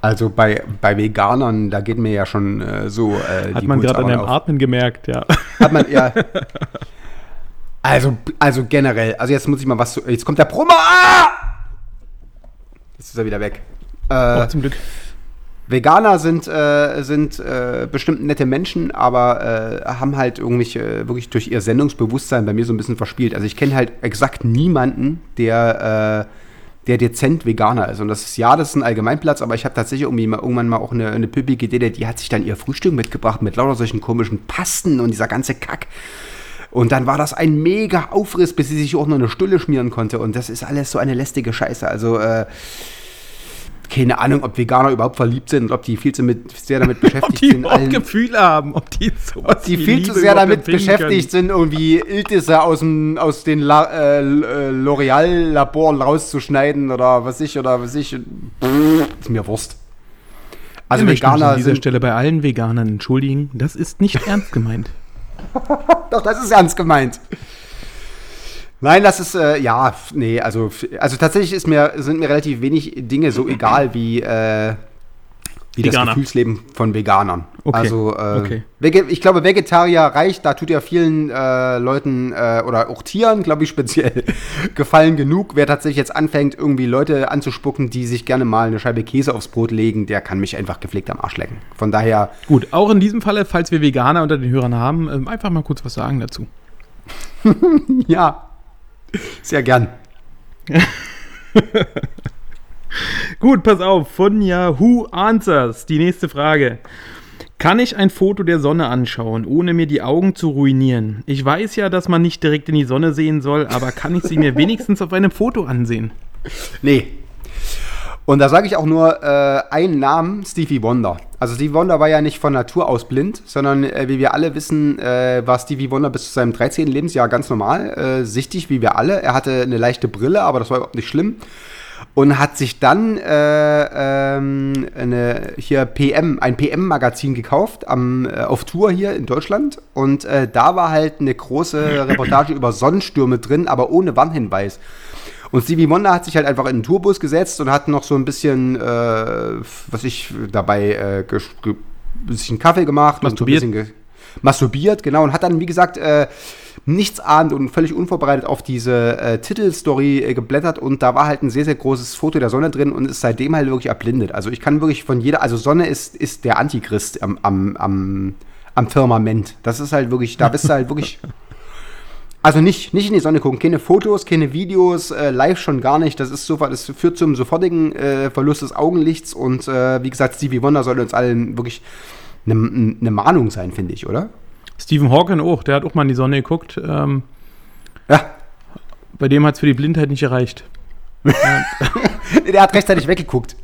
Also bei, bei Veganern, da geht mir ja schon äh, so äh, Hat die man gerade an deinem auf. Atmen gemerkt, ja. Hat man ja. Also, also generell, also jetzt muss ich mal was. zu- Jetzt kommt der Brummer. Ah! Jetzt ist er wieder weg. Äh, Oh, zum Glück. Veganer sind, äh, sind äh, bestimmt nette Menschen, aber äh, haben halt irgendwie äh, wirklich durch ihr Sendungsbewusstsein bei mir so ein bisschen verspielt. Also ich kenne halt exakt niemanden, der, äh, der dezent Veganer ist. Und das ist, ja, das ist ein Allgemeinplatz, aber ich habe tatsächlich irgendwie mal, irgendwann mal auch eine, eine püppige Idee, die hat sich dann ihr Frühstück mitgebracht mit lauter solchen komischen Pasten und dieser ganze Kack. Und dann war das ein mega Aufriss, bis sie sich auch noch eine Stulle schmieren konnte. Und das ist alles so eine lästige Scheiße. Also, äh, keine Ahnung, ob Veganer überhaupt verliebt sind und ob die viel zu mit, sehr damit Ob beschäftigt die sind. überhaupt allen- Gefühle haben, ob die sowas ob die viel Liebe zu sehr damit beschäftigt sind, irgendwie Iltisse aus, dem, aus den La, äh, äh, L'Oreal-Laboren rauszuschneiden oder was ich, oder was ich. Ist mir Wurst. Also Wir möchten uns Veganer an dieser sind. Stelle bei allen Veganern entschuldigen. Das ist nicht ernst gemeint. Doch, das ist ernst gemeint. Nein, das ist, äh, ja, nee, also, also tatsächlich ist mir, sind mir relativ wenig Dinge so egal wie, äh, wie das Veganer. Gefühlsleben von Veganern. Okay, Also, äh, okay. Ich glaube, Vegetarier reicht, da tut ja vielen äh, Leuten äh, oder auch Tieren, glaube ich, speziell gefallen genug. Wer tatsächlich jetzt anfängt, irgendwie Leute anzuspucken, die sich gerne mal eine Scheibe Käse aufs Brot legen, der kann mich einfach gepflegt am Arsch lecken. Von daher, Gut, auch in diesem Falle, falls wir Veganer unter den Hörern haben, ähm, einfach mal kurz was sagen dazu. ja, sehr gern. Gut, pass auf, von Yahoo Answers. Die nächste Frage. Kann ich ein Foto der Sonne anschauen, ohne mir die Augen zu ruinieren? Ich weiß ja, dass man nicht direkt in die Sonne sehen soll, aber kann ich sie mir wenigstens auf einem Foto ansehen? Nee. Und da sage ich auch nur äh, einen Namen, Stevie Wonder. Also Stevie Wonder war ja nicht von Natur aus blind, sondern äh, wie wir alle wissen, äh, war Stevie Wonder bis zu seinem 13. Lebensjahr ganz normal, äh, sichtig wie wir alle. Er hatte eine leichte Brille, aber das war überhaupt nicht schlimm. Und hat sich dann äh, ähm, eine, hier PM, ein PM-Magazin gekauft am, äh, auf Tour hier in Deutschland. Und äh, da war halt eine große Reportage über Sonnenstürme drin, aber ohne Warnhinweis. Und Stevie Wonder hat sich halt einfach in den Tourbus gesetzt und hat noch so ein bisschen, äh, was ich dabei, äh, ein bisschen Kaffee gemacht. Masturbiert. Und so ein bisschen masturbiert, genau. Und hat dann, wie gesagt, äh, nichts ahnt und völlig unvorbereitet auf diese äh, Titelstory äh, geblättert. Und da war halt ein sehr, sehr großes Foto der Sonne drin und ist seitdem halt wirklich erblindet. Also ich kann wirklich von jeder, also Sonne ist, ist der Antichrist am, am, am, am Firmament. Das ist halt wirklich, da bist du halt wirklich. Also nicht, nicht in die Sonne gucken, keine Fotos, keine Videos, äh, live schon gar nicht. Das ist sofort, das führt zum sofortigen äh, Verlust des Augenlichts und äh, wie gesagt, Stevie Wonder sollte uns allen wirklich eine ne Mahnung sein, finde ich, oder? Stephen Hawking auch, der hat auch mal in die Sonne geguckt. Ähm, Ja, bei dem hat es für die Blindheit nicht gereicht. der hat rechtzeitig weggeguckt.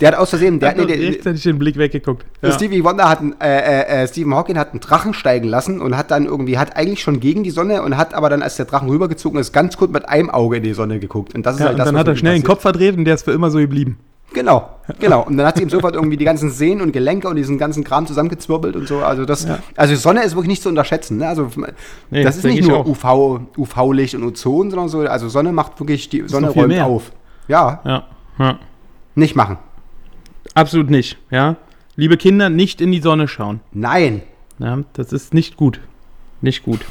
Der hat aus Versehen, der, Der nee, hat der, rechtzeitig den Blick weggeguckt. Ja. Stevie Wonder hat, einen, äh, äh, äh, Stephen Hawking hat einen Drachen steigen lassen und hat dann irgendwie, hat eigentlich schon gegen die Sonne und hat aber dann, als der Drachen rübergezogen ist, ganz kurz mit einem Auge in die Sonne geguckt. Und das ist Ja, halt und das, dann hat er schnell den passiert. Kopf verdreht und der ist für immer so geblieben. Genau, genau. Und dann hat sie ihm sofort irgendwie die ganzen Sehnen und Gelenke und diesen ganzen Kram zusammengezwirbelt und so. Also das, also die Sonne ist wirklich nicht zu unterschätzen. Ne? Also Nee, das ist nicht ich nur. UV, UV-Licht und Ozon, sondern so. Also Sonne macht wirklich die Sonne räumt mehr. auf. Ja, Ja, ja. nicht machen. Absolut nicht, ja. Liebe Kinder, nicht in die Sonne schauen. Nein. Ja, das ist nicht gut. Nicht gut.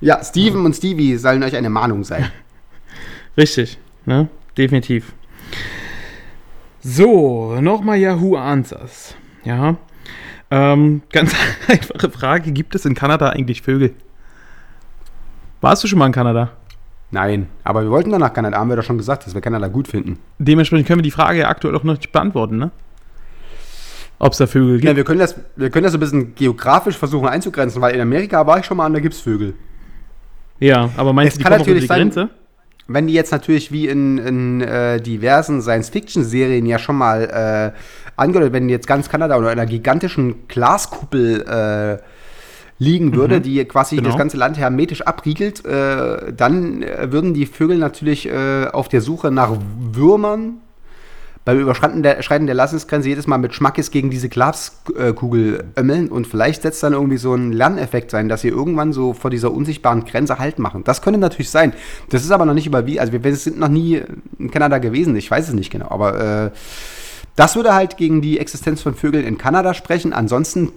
Ja, Steven und Stevie sollen euch eine Mahnung sein. Richtig, ne? Definitiv. So, nochmal Yahoo Answers. Ja. Ähm, ganz einfache Frage: Gibt es in Kanada eigentlich Vögel? Warst du schon mal in Kanada? Nein, aber wir wollten dann nach Kanada, haben wir doch schon gesagt, dass wir Kanada gut finden. Dementsprechend können wir die Frage ja aktuell auch noch nicht beantworten, ne? Ob es da Vögel gibt. Ja, wir können das, wir können das so ein bisschen geografisch versuchen einzugrenzen, weil in Amerika war ich schon mal und da gibt's Vögel. Ja, aber meinst Es du, die kann kommen auch über die natürlich sein- Grenze? Wenn die jetzt natürlich wie in, in äh, diversen Science-Fiction-Serien ja schon mal äh, angedeutet, wenn jetzt ganz Kanada unter einer gigantischen Glaskuppel äh, liegen würde, die quasi Genau. das ganze Land hermetisch abriegelt, äh, dann äh, würden die Vögel natürlich äh, auf der Suche nach Würmern beim Überschreiten der, Schreiten der Lassensgrenze jedes Mal mit Schmackes gegen diese Glaskugel ömmeln und vielleicht setzt dann irgendwie so ein Lerneffekt sein, dass sie irgendwann so vor dieser unsichtbaren Grenze Halt machen. Das könnte natürlich sein. Das ist aber noch nicht überwiesen. Also wir, wir sind noch nie in Kanada gewesen, ich weiß es nicht genau, aber äh, das würde halt gegen die Existenz von Vögeln in Kanada sprechen. Ansonsten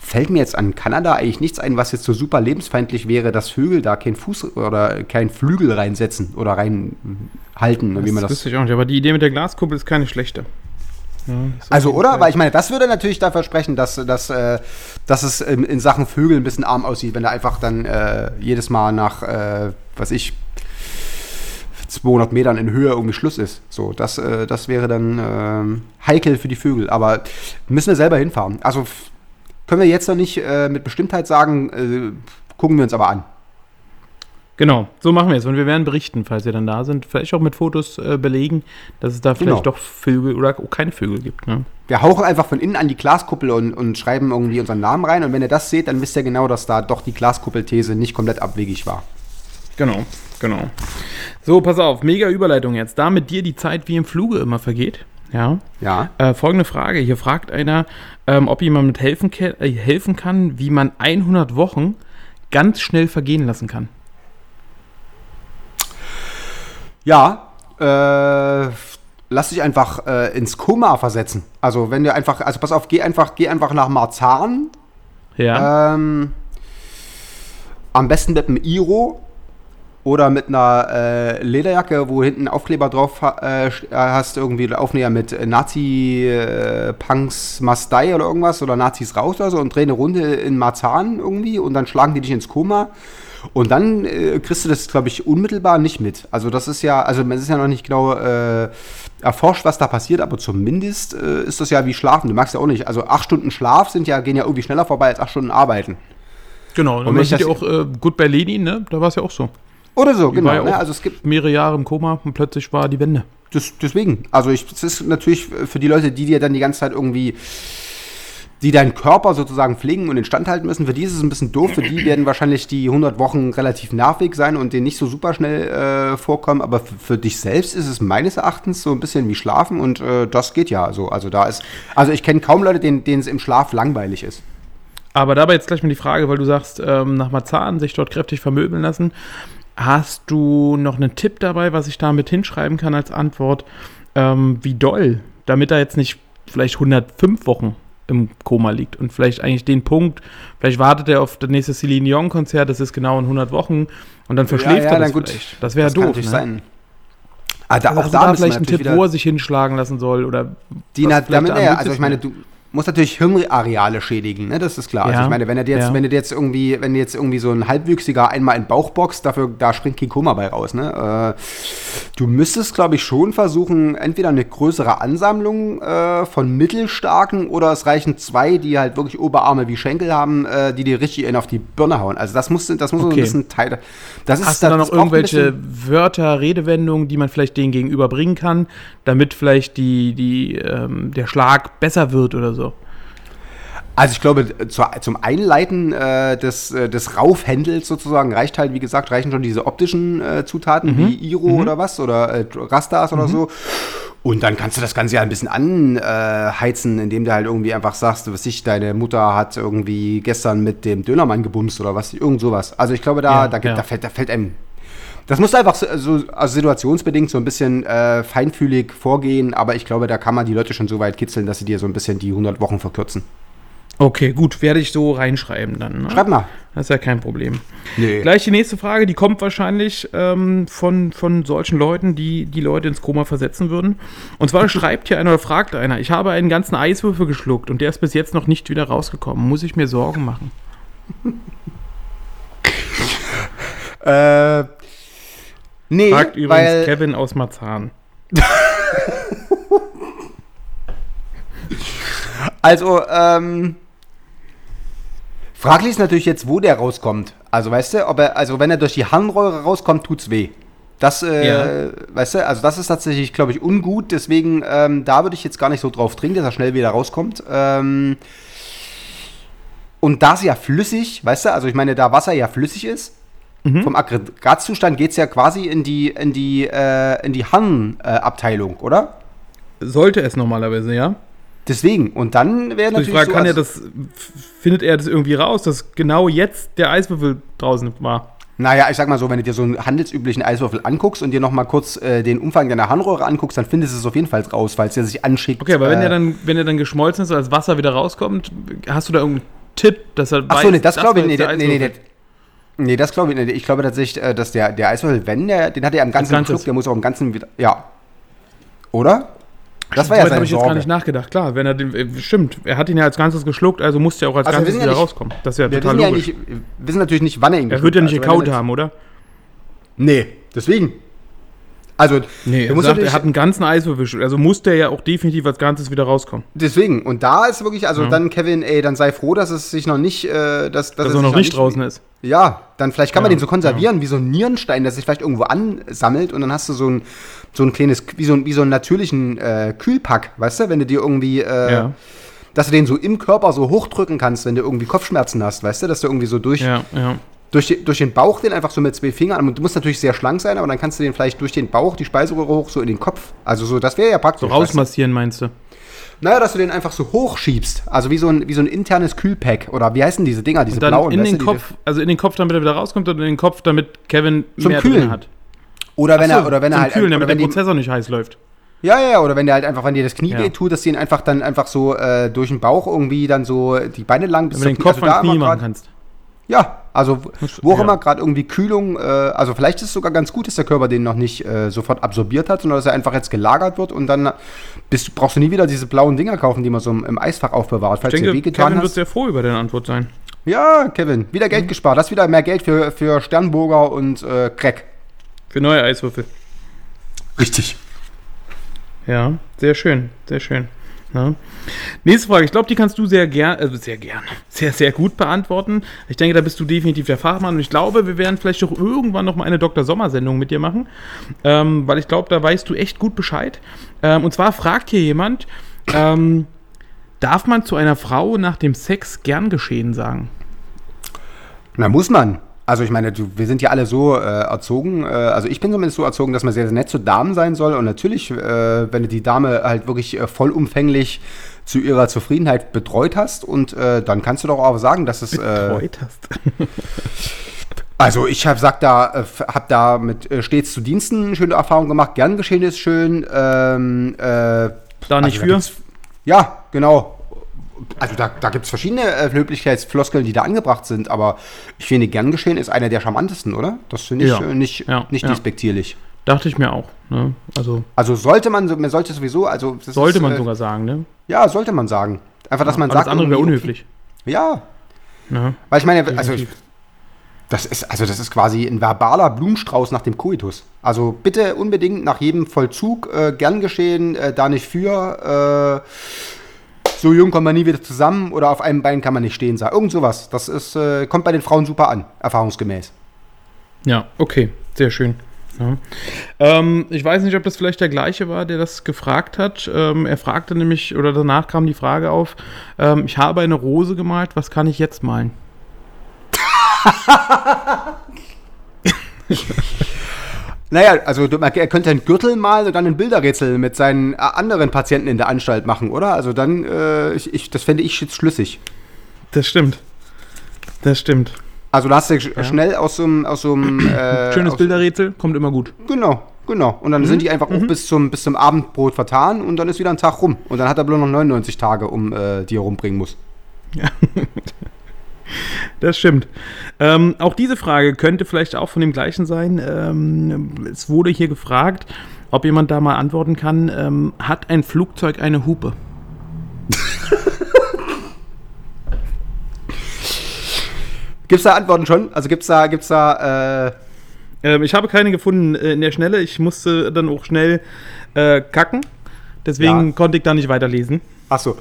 fällt mir jetzt an Kanada eigentlich nichts ein, was jetzt so super lebensfeindlich wäre, dass Vögel da keinen Fuß oder keinen Flügel reinsetzen oder reinhalten, wie man das. wüsste ich auch nicht, aber die Idee mit der Glaskuppel ist keine schlechte. Ja, das Also, oder? Weil ich meine, das würde natürlich dafür sprechen, dass, dass, äh, dass es in, in Sachen Vögel ein bisschen arm aussieht, wenn er einfach dann äh, jedes Mal nach, äh, was ich, 200 Metern in Höhe irgendwie Schluss ist. So, das, äh, das wäre dann ähm, heikel für die Vögel. Aber müssen wir selber hinfahren. Also können wir jetzt noch nicht äh, mit Bestimmtheit sagen, äh, gucken wir uns aber an. Genau, so machen wir es. Und wir werden berichten, falls wir dann da sind. Vielleicht auch mit Fotos äh, belegen, dass es da vielleicht Genau. doch Vögel oder auch keine Vögel gibt. Ne? Wir hauchen einfach von innen an die Glaskuppel und, und schreiben irgendwie unseren Namen rein. Und wenn ihr das seht, dann wisst ihr genau, dass da doch die Glaskuppelthese nicht komplett abwegig war. Genau, genau. So, pass auf, mega Überleitung jetzt. Da mit dir die Zeit wie im Fluge immer vergeht. Ja. Ja. Äh, folgende Frage. Hier fragt einer, ähm, ob jemand mit helfen, äh, helfen kann, wie man 100 Wochen ganz schnell vergehen lassen kann. Ja, äh, lass dich einfach äh, ins Koma versetzen. Also wenn du einfach, also pass auf, geh einfach, geh einfach nach Marzahn. Ja. Ähm, am besten mit einem Iro oder mit einer äh, Lederjacke, wo hinten Aufkleber drauf ha äh, äh, hast, irgendwie Aufnäher mit äh, Nazi-Punks Mastei oder irgendwas oder Nazis raus oder so und dreh eine Runde in Marzahn irgendwie und dann schlagen die dich ins Koma. Und dann äh, kriegst du das, glaube ich, unmittelbar nicht mit. Also das ist ja, also es ist ja noch nicht genau äh, erforscht, was da passiert, aber zumindest äh, ist das ja wie Schlafen. Du merkst ja auch nicht. Also acht Stunden Schlaf sind ja, gehen ja irgendwie schneller vorbei als acht Stunden Arbeiten. genau. Und wenn man sieht ja auch äh, gut bei Lenin, ne? Da war es ja auch so. Oder so, Die genau. ja Ne? Also es gibt mehrere Jahre im Koma und plötzlich war die Wende. das, deswegen. Also ich, das ist natürlich für die Leute, die dir dann die ganze Zeit irgendwie, die deinen Körper sozusagen pflegen und instand halten müssen, für die ist es ein bisschen doof. Für die werden wahrscheinlich die 100 Wochen relativ nervig sein und denen nicht so super schnell äh, vorkommen. Aber für, für dich selbst ist es meines Erachtens so ein bisschen wie Schlafen und äh, das geht ja so. Also da ist, also ich kenne kaum Leute, denen denen es im Schlaf langweilig ist. Aber dabei jetzt gleich mal die Frage, weil du sagst, ähm, nach Marzahn sich dort kräftig vermöbeln lassen. Hast du noch einen Tipp dabei, was ich damit hinschreiben kann als Antwort? Ähm, wie doll, damit er jetzt nicht vielleicht 105 Wochen im Koma liegt und vielleicht eigentlich den Punkt, vielleicht wartet er auf das nächste Celine Dion Konzert, das ist genau in 100 Wochen und dann verschläft ja, er das dann gut. vielleicht. Das wäre kann doof, natürlich ne? sein. Ah, da, Also auch hast da du da vielleicht einen natürlich Tipp, wo er sich hinschlagen lassen soll oder Die na, vielleicht damit, am ja, also ich meine, du musst natürlich Hirnareale schädigen, ne? Das ist klar. Also Ja, ich meine, wenn du dir jetzt, ja. wenn dir jetzt irgendwie, wenn jetzt irgendwie so ein halbwüchsiger einmal in den Bauch boxt, dafür, da springt kein Koma bei raus, ne? Äh, du müsstest, glaube ich, schon versuchen, entweder eine größere Ansammlung äh, von mittelstarken oder es reichen zwei, die halt wirklich Oberarme wie Schenkel haben, äh, die dir richtig in auf die Birne hauen. Also das muss, das muss so Okay. ein bisschen Teil. Das ist, Hast du da noch irgendwelche Wörter, Redewendungen, die man vielleicht denen gegenüber bringen kann, damit vielleicht die, die, ähm, der Schlag besser wird oder so? Also ich glaube, zu, zum Einleiten äh, des, äh, des Raufhändels sozusagen reicht halt, wie gesagt, reichen schon diese optischen äh, Zutaten wie Iro oder was oder äh, Rastas oder so. Und dann kannst du das Ganze ja ein bisschen anheizen, indem du halt irgendwie einfach sagst, was ich, deine Mutter hat irgendwie gestern mit dem Dönermann gebumst oder was, irgend sowas. Also ich glaube, da, Ja, da, gibt, ja. da, fällt, da fällt einem. Das musst du einfach so, so also situationsbedingt so ein bisschen äh, feinfühlig vorgehen, aber ich glaube, da kann man die Leute schon so weit kitzeln, dass sie dir so ein bisschen die 100 Wochen verkürzen. Okay, gut, werde ich so reinschreiben dann. Ne? Schreib mal. Das ist ja kein Problem. Nee. Gleich die nächste Frage, die kommt wahrscheinlich ähm, von, von solchen Leuten, die die Leute ins Koma versetzen würden. Und zwar schreibt hier einer oder fragt einer, ich habe einen ganzen Eiswürfel geschluckt und der ist bis jetzt noch nicht wieder rausgekommen. Muss ich mir Sorgen machen? Äh, nee, Fragt übrigens weil, Kevin aus Marzahn. also, ähm, fraglich ist natürlich jetzt, wo der rauskommt. Also, weißt du, ob er, also wenn er durch die Harnröhre rauskommt, tut's weh. Das, äh, Ja. weißt du, also das ist tatsächlich, glaube ich, ungut. Deswegen, ähm, da würde ich jetzt gar nicht so drauf dringen, dass er schnell wieder rauskommt. Ähm, und da es ja flüssig, weißt du, also ich meine, da Wasser ja flüssig ist, vom Aggregatzustand geht es ja quasi in die, in die, äh, in die Harnabteilung, oder? Sollte es normalerweise, ja? Deswegen. Und dann wäre natürlich ich frage, so, kann er das, findet er das irgendwie raus, dass genau jetzt der Eiswürfel draußen war? Naja, ich sag mal so, wenn du dir so einen handelsüblichen Eiswürfel anguckst und dir noch mal kurz äh, den Umfang deiner Harnröhre anguckst, dann findest du es auf jeden Fall raus, es dir sich anschickt. Okay, aber wenn äh, er dann, wenn er dann geschmolzen ist, als Wasser wieder rauskommt, hast du da irgendeinen Tipp, dass er Ach so, nee, das glaube ich, war nee, der der- nee, nee, der- nee, das glaube ich nicht. Ich glaube tatsächlich, äh, dass der, der Eiswürfel, wenn der, den hat er ja im ganzen. Schluck, der muss auch im ganzen wieder, ja. Oder? Das war ja seine habe ich jetzt gar nicht nachgedacht. Klar, wenn er den, äh, stimmt, er hat ihn ja als Ganzes geschluckt, also musste er auch als Also Ganzes wissen ja wieder nicht- rauskommen. Das ist ja Wir total wissen ja logisch. nicht, wir wissen natürlich nicht, wann er ihn er wird ja nicht geschluckt hat. Also gekaut haben, oder? Nee, deswegen. Also, Nee, der er, muss sagt, er hat einen ganzen Eiswürfel, also musste er ja auch definitiv als Ganzes wieder rauskommen. Deswegen, und da ist wirklich, also Ja. dann, Kevin, ey, dann sei froh, dass es sich noch nicht, äh, dass, dass, Dass er sich noch nicht draußen ist. Ja, dann vielleicht kann man Ja, den so konservieren, wie so ein Nierenstein, der sich vielleicht irgendwo ansammelt und dann hast du so ein, so ein kleines, wie so, ein- wie so einen natürlichen äh, Kühlpack, weißt du, wenn du dir irgendwie, äh, Ja. dass du den so im Körper so hochdrücken kannst, wenn du irgendwie Kopfschmerzen hast, weißt du, dass du irgendwie so durch, Ja, ja. Durch, die, durch den Bauch den einfach so mit zwei Fingern, und du musst natürlich sehr schlank sein, aber dann kannst du den vielleicht durch den Bauch, die Speiseröhre hoch, so in den Kopf, also so, das wäre ja praktisch. So rausmassieren, meinst du? Naja, dass du den einfach so hochschiebst. Also wie so ein, wie so ein internes Kühlpack. Oder wie heißen diese Dinger, diese Und dann blauen? in den du, Kopf, also in den Kopf, damit er wieder rauskommt, oder in den Kopf, damit Kevin Zum mehr Kühlen. hat. Oder wenn Ach er, so, oder wenn er halt. Kühlen, damit wenn der Prozessor nicht heiß läuft. ja, ja, ja, oder wenn der halt einfach, wenn dir das Knie Ja. weh tut, dass du ihn einfach dann einfach so äh, durch den Bauch irgendwie dann so die Beine lang bis Damit du den Kopf also Knie machen grad- kannst. Ja, also wo- auch ja. immer gerade irgendwie Kühlung, äh, also vielleicht ist es sogar ganz gut, dass der Körper den noch nicht äh, sofort absorbiert hat, sondern dass er einfach jetzt gelagert wird und dann bist, brauchst du nie wieder diese blauen Dinger kaufen, die man so im, im Eisfach aufbewahrt, falls Ich dir denke, wehgetan Kevin wird hast. sehr froh über deine Antwort sein. Ja, Kevin, wieder Geld gespart. Das ist wieder mehr Geld für, für Sternburger und äh, Crack. Für neue Eiswürfel. Richtig. Ja, sehr schön, sehr schön. Ja. Nächste Frage, ich glaube, die kannst du sehr gern, also sehr gern, sehr, sehr gut beantworten. Ich denke, da bist du definitiv der Fachmann und ich glaube, wir werden vielleicht doch irgendwann noch mal eine Dr. Sommer-Sendung mit dir machen, ähm, weil ich glaube, da weißt du echt gut Bescheid. Ähm, und zwar fragt hier jemand, ähm, darf man zu einer Frau nach dem Sex gern geschehen sagen? Na, muss man. Also ich meine, wir sind ja alle so äh, erzogen, äh, also ich bin zumindest so erzogen, dass man sehr, sehr nett zu Damen sein soll und natürlich, äh, wenn die Dame halt wirklich äh, vollumfänglich zu ihrer Zufriedenheit betreut hast und äh, dann kannst du doch auch sagen, dass es... Äh, Betreut hast. also ich habe sagt da, äh, hab da mit äh, stets zu Diensten schöne Erfahrungen gemacht, gern geschehen ist schön. Ähm, äh, Da nicht also für? ja, genau. Also da, da gibt es verschiedene Höflichkeitsfloskeln, die da angebracht sind, aber ich finde, gern geschehen ist einer der charmantesten, oder? Das finde ich Ja. äh, nicht, Ja, nicht ja. despektierlich. Dachte ich mir auch. Ne? Also Also sollte man, man sollte sowieso, also das sollte ist, man äh, sogar sagen, ne? Ja, sollte man sagen. Einfach, dass man Alles sagt. andere wäre unhöflich. Okay, ja, Ne? weil ich meine, also Definitiv. das ist, also das ist quasi ein verbaler Blumenstrauß nach dem Koitus. Also bitte unbedingt nach jedem Vollzug äh, gern geschehen, äh, da nicht für. Äh, so jung kommt man nie wieder zusammen oder auf einem Bein kann man nicht stehen sagen. Irgend sowas. Das ist, äh, kommt bei den Frauen super an, erfahrungsgemäß. Ja, okay, sehr schön. Ja. Ähm, ich weiß nicht, ob das vielleicht der gleiche war, der das gefragt hat. Ähm, er fragte nämlich, oder danach kam die Frage auf, ähm, ich habe eine Rose gemalt, was kann ich jetzt malen? Naja, also er könnte einen Gürtel malen und dann ein Bilderrätsel mit seinen äh, anderen Patienten in der Anstalt machen, oder? Also dann, äh, ich, ich, das fände ich jetzt schlüssig. Das stimmt. Das stimmt. Also da hast du sch- schnell aus so einem, aus so einem äh, Schönes Bilderrätsel, kommt immer gut. Genau, genau. Und dann sind die einfach auch bis zum, bis zum Abendbrot vertan und dann ist wieder ein Tag rum. Und dann hat er bloß noch 99 Tage, um äh, die er rumbringen muss. Das stimmt. Ähm, auch diese Frage könnte vielleicht auch von dem gleichen sein. Ähm, es wurde hier gefragt, ob jemand da mal antworten kann. Ähm, hat ein Flugzeug eine Hupe? Gibt's da Antworten schon? Also gibt's da, gibt's da, äh, Ähm, ich habe keine gefunden äh, in der Schnelle. Ich musste dann auch schnell äh, kacken. Deswegen Ja. konnte ich da nicht weiterlesen. ach so.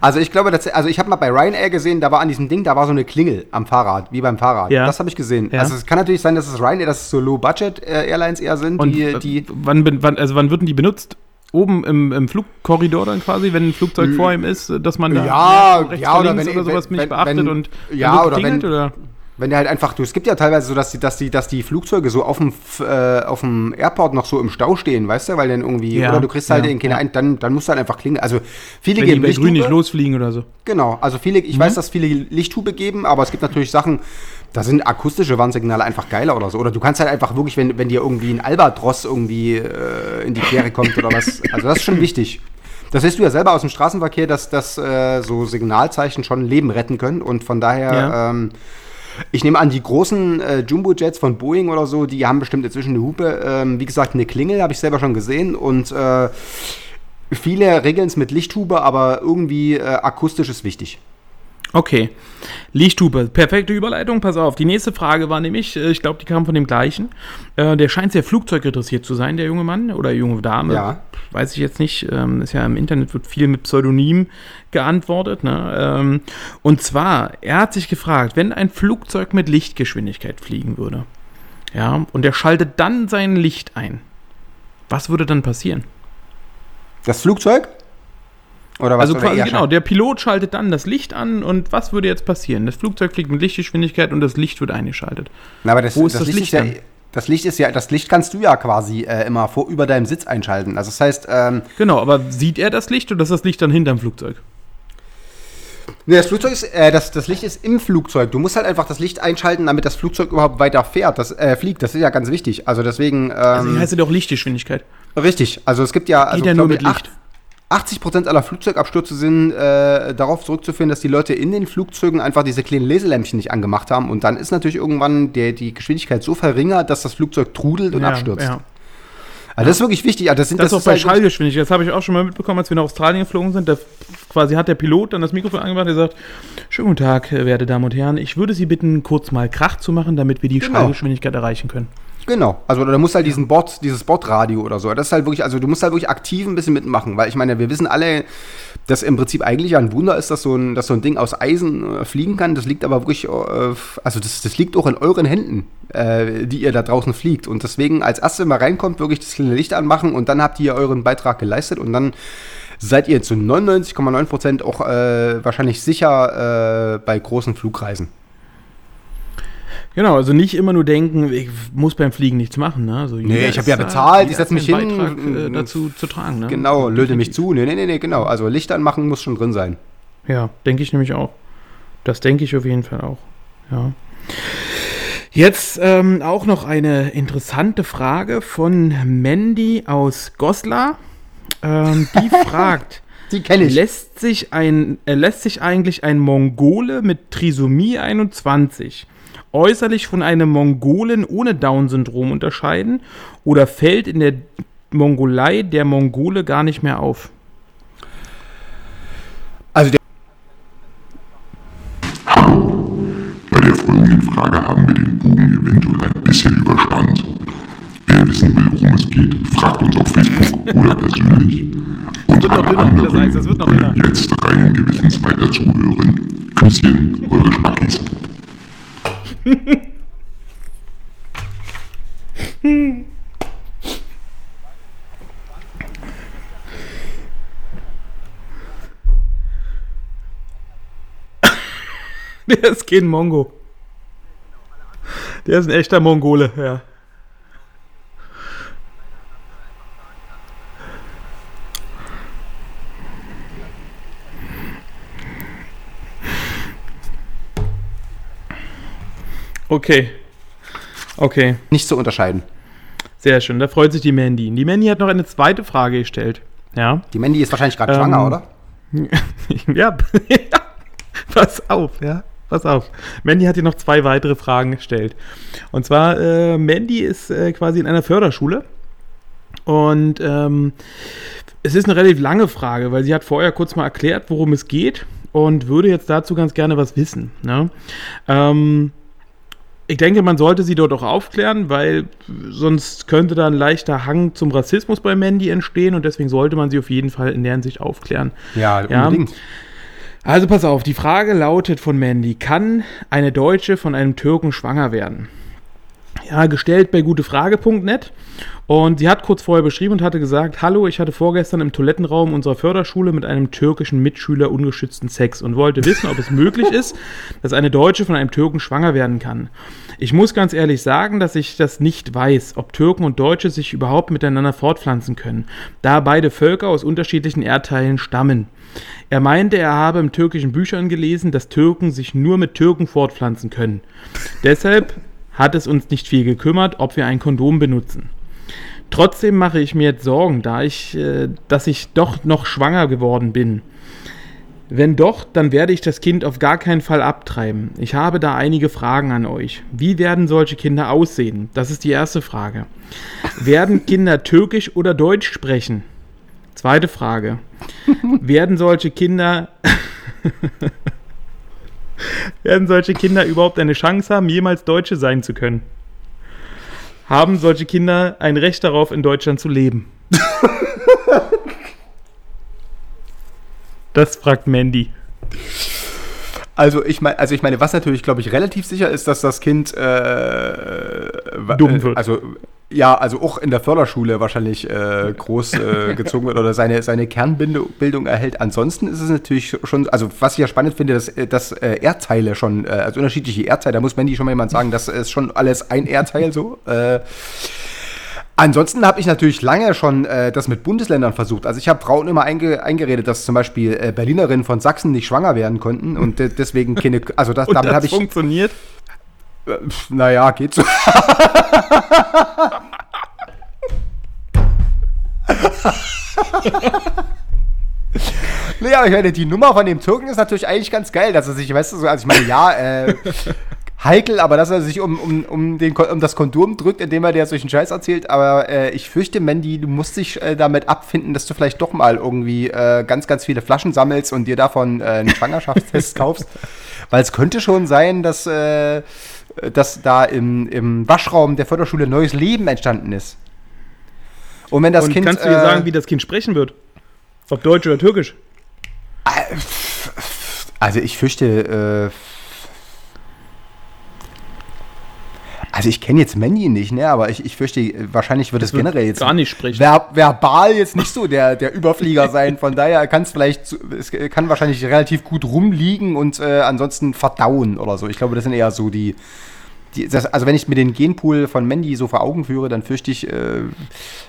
Also ich glaube, dass, also ich habe mal bei Ryanair gesehen, da war an diesem Ding, da war so eine Klingel am Fahrrad, wie beim Fahrrad. Ja. Das habe ich gesehen. Ja. Also es kann natürlich sein, dass es Ryanair, dass es so Low-Budget-Airlines eher sind, die, äh, die wann, wann, also wann wird denn die benutzt? Oben im, im Flugkorridor dann quasi, wenn ein Flugzeug vor ihm ist, dass man da Ja, rechts ja, oder wenn- oder sowas wenn- nicht beachtet wenn- und ja, oder geklingelt, wenn- oder? Wenn der halt einfach, du, es gibt ja teilweise so, dass die, dass die, dass die Flugzeuge so auf dem, äh, auf dem Airport noch so im Stau stehen, weißt du, weil dann irgendwie, Ja, oder du kriegst halt ja, in keine ja. ein, dann, dann musst du halt einfach klingeln. Also viele Wenn die geben bei grün nicht Lichthupe. losfliegen oder so. Genau, also viele, ich weiß, dass viele Lichthupe geben, aber es gibt natürlich Sachen, da sind akustische Warnsignale einfach geiler oder so. Oder du kannst halt einfach wirklich, wenn, wenn dir irgendwie ein Albatros irgendwie äh, in die Quere kommt oder was, also das ist schon wichtig. Das weißt du ja selber aus dem Straßenverkehr, dass, dass äh, so Signalzeichen schon Leben retten können und von daher, Ja. ähm, ich nehme an, die großen äh, Jumbo-Jets von Boeing oder so, die haben bestimmt inzwischen eine Hupe. Ähm, wie gesagt, eine Klingel habe ich selber schon gesehen und äh, viele regeln es mit Lichthupe, aber irgendwie äh, akustisch ist wichtig. Okay. Lichthupe, perfekte Überleitung. Pass auf. Die nächste Frage war nämlich, äh, ich glaube, die kam von dem gleichen. Äh, der scheint sehr Flugzeug interessiert zu sein, der junge Mann oder junge Dame. Ja. Weiß ich jetzt nicht. Ähm, ist ja im Internet wird viel mit Pseudonym geantwortet. Ne? Ähm, und zwar, er hat sich gefragt, wenn ein Flugzeug mit Lichtgeschwindigkeit fliegen würde, ja, und er schaltet dann sein Licht ein, was würde dann passieren? Das Flugzeug? Oder was? Also Oder genau, der Pilot schaltet dann das Licht an und was würde jetzt passieren? Das Flugzeug fliegt mit Lichtgeschwindigkeit und das Licht wird eingeschaltet. Na, aber das, Wo ist das, das Licht, Licht ja, dann? das Licht ist ja, das Licht kannst du ja quasi äh, immer vor über deinem Sitz einschalten. Also das heißt, ähm, Genau, aber sieht er das Licht oder ist das Licht dann hinterm Flugzeug? nee, das Flugzeug ist, äh, das, das Licht ist im Flugzeug. Du musst halt einfach das Licht einschalten, damit das Flugzeug überhaupt weiter fährt, das äh, fliegt. Das ist ja ganz wichtig. Also deswegen, Also ähm, hier heißt ja doch Lichtgeschwindigkeit. richtig. Also es gibt ja, also Geht ja nur mit ich, Licht. 80 Prozent aller Flugzeugabstürze sind äh, darauf zurückzuführen, dass die Leute in den Flugzeugen einfach diese kleinen Laserlämpchen nicht angemacht haben. Und dann ist natürlich irgendwann der, die Geschwindigkeit so verringert, dass das Flugzeug trudelt und Ja, abstürzt. ja. Also das ist wirklich wichtig. Also das, sind, Das, ist auch ist bei halt- Schallgeschwindigkeit. Das habe ich auch schon mal mitbekommen, als wir nach Australien geflogen sind. Da quasi hat der Pilot dann das Mikrofon angemacht und gesagt: Schönen guten Tag, äh, werte Damen und Herren. Ich würde Sie bitten, kurz mal Krach zu machen, damit wir die Genau. Schallgeschwindigkeit erreichen können. Genau. Also da muss halt diesen Bot, dieses Bot-Radio oder so. Das ist halt wirklich, also du musst halt wirklich aktiv ein bisschen mitmachen, weil ich meine, wir wissen alle, dass im Prinzip eigentlich ein Wunder ist, dass so ein, dass so ein Ding aus Eisen äh, fliegen kann. Das liegt aber wirklich, äh, also das, das liegt auch in euren Händen, äh, die ihr da draußen fliegt. Und deswegen als erstes, man reinkommt, wirklich das kleine Licht anmachen und dann habt ihr euren Beitrag geleistet und dann seid ihr zu 99,9 Prozent auch äh, wahrscheinlich sicher bei großen Flugreisen. Genau, also nicht immer nur denken, ich muss beim Fliegen nichts machen. Ne? Also jeder ich hab ist ja bezahlt, ich setz hat mich hin, Beitrag, äh, dazu zu tragen. Ne? Genau, löte mich zu. Nee, nee, nee, nee, genau. Also Licht anmachen muss schon drin sein. Ja, denke ich nämlich auch. Das denke ich auf jeden Fall auch. Ja. Jetzt ähm, auch noch eine interessante Frage von Mandy aus Goslar. Ähm, die fragt, Die kenne ich. lässt sich, ein, äh, lässt sich eigentlich ein Mongole mit Trisomie 21 äußerlich von einem Mongolen ohne Down-Syndrom unterscheiden oder fällt in der Mongolei der Mongole gar nicht mehr auf? Also der Bei der folgenden Frage haben wir den Bogen eventuell ein bisschen überspannt. Wer wissen will, worum es geht, fragt uns auf Facebook oder persönlich. Und alle dünner, das anderen heißt, es wird noch dünner. können jetzt reinen Gewissens weiter zuhören. Küsschen, eure Schmackis. Der ist kein Mongo. Der ist ein echter Mongole, ja. Okay. Okay, nicht zu unterscheiden. sehr schön. Da freut sich die Mandy. Die Mandy hat noch eine zweite Frage gestellt. Ja. Die Mandy ist wahrscheinlich gerade Ähm, schwanger, oder? ja, pass auf, ja. Pass auf. Mandy hat hier noch zwei weitere Fragen gestellt. Und zwar, äh, Mandy ist äh, quasi in einer Förderschule. Und ähm, es ist eine relativ lange Frage, weil sie hat vorher kurz mal erklärt, worum es geht und würde jetzt dazu ganz gerne was wissen. Ne? Ähm, ich denke, man sollte sie dort auch aufklären, weil sonst könnte da ein leichter Hang zum Rassismus bei Mandy entstehen und deswegen sollte man sie auf jeden Fall in der Hinsicht aufklären. Ja, Ja. unbedingt. Also pass auf, die Frage lautet von Mandy, kann eine Deutsche von einem Türken schwanger werden? Ja, gestellt bei gutefrage.net. Und sie hat kurz vorher beschrieben und hatte gesagt, hallo, ich hatte vorgestern im Toilettenraum unserer Förderschule mit einem türkischen Mitschüler ungeschützten Sex und wollte wissen, ob es möglich ist, dass eine Deutsche von einem Türken schwanger werden kann. Ich muss ganz ehrlich sagen, dass ich das nicht weiß, ob Türken und Deutsche sich überhaupt miteinander fortpflanzen können, da beide Völker aus unterschiedlichen Erdteilen stammen. Er meinte, er habe in türkischen Büchern gelesen, dass Türken sich nur mit Türken fortpflanzen können. Deshalb hat es uns nicht viel gekümmert, ob wir ein Kondom benutzen. Trotzdem mache ich mir jetzt Sorgen, da ich, äh, dass ich doch noch schwanger geworden bin. Wenn doch, dann werde ich das Kind auf gar keinen Fall abtreiben. Ich habe da einige Fragen an euch. Wie werden solche Kinder aussehen? Das ist die erste Frage. Werden Kinder Türkisch oder Deutsch sprechen? Zweite Frage. werden solche Kinder werden solche Kinder überhaupt eine Chance haben, jemals Deutsche sein zu können? Haben solche Kinder ein Recht darauf, in Deutschland zu leben? das fragt Mandy. Also ich meine, also ich meine, was natürlich, glaube ich, relativ sicher ist, dass das Kind äh, Dumm wird. Also ja, also auch in der Förderschule wahrscheinlich äh, groß äh, gezogen wird oder seine, seine Kernbildung erhält. Ansonsten ist es natürlich schon, also was ich ja spannend finde, dass, dass äh, Erdteile schon, äh, also unterschiedliche Erdteile, da muss Mandy schon mal jemand sagen, das ist schon alles ein Erdteil so. Äh, Ansonsten habe ich natürlich lange schon äh, das mit Bundesländern versucht. Also ich habe Frauen immer einge eingeredet, dass zum Beispiel äh, Berlinerinnen von Sachsen nicht schwanger werden konnten und de deswegen keine. Also das, Und damit habe ich. funktioniert? Äh, naja, geht so. naja, ich meine, die Nummer von dem Türken ist natürlich eigentlich ganz geil, dass er sich, weißt du, so, also ich meine, ja, äh, heikel, aber dass er sich um, um, um, den, um das Kondom drückt, indem er dir solchen Scheiß erzählt. Aber äh, ich fürchte, Mandy, du musst dich äh, damit abfinden, dass du vielleicht doch mal irgendwie äh, ganz, ganz viele Flaschen sammelst und dir davon äh, einen Schwangerschaftstest kaufst. Weil es könnte schon sein, dass, äh, dass da im, im Waschraum der Förderschule neues Leben entstanden ist. Und wenn das Und Kind. kannst du dir äh, sagen, wie das Kind sprechen wird? Ob Deutsch oder Türkisch? Also ich fürchte, äh, also ich kenne jetzt Mandy nicht, ne, aber ich, ich fürchte, wahrscheinlich wird es generell jetzt gar nicht sprechen. Ver verbal jetzt nicht so der, der Überflieger sein. Von daher kann es vielleicht, es kann wahrscheinlich relativ gut rumliegen und äh, ansonsten verdauen oder so. Ich glaube, das sind eher so die, die das, also wenn ich mir den Genpool von Mandy so vor Augen führe, dann fürchte ich, äh,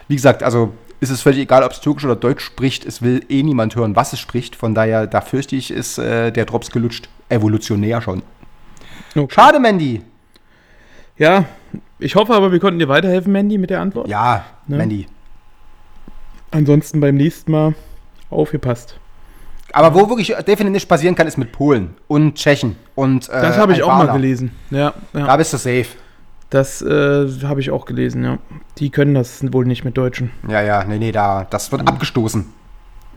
wie gesagt, also ist es völlig egal, ob es Türkisch oder Deutsch spricht. Es will eh niemand hören, was es spricht. Von daher, da fürchte ich, ist äh, der Drops gelutscht. Evolutionär schon. Okay. Schade, Mandy. Ja, ich hoffe aber, wir konnten dir weiterhelfen, Mandy, mit der Antwort. Ja, Ne? Mandy. Ansonsten beim nächsten Mal aufgepasst. Aber wo wirklich definitiv passieren kann, ist mit Polen und Tschechen und äh, Das habe ich auch mal Albaner. gelesen. Ja, Da ja. bist du safe. das äh, habe ich auch gelesen, ja. Die können das wohl nicht mit Deutschen. Ja, ja, nee, nee, da, das wird abgestoßen.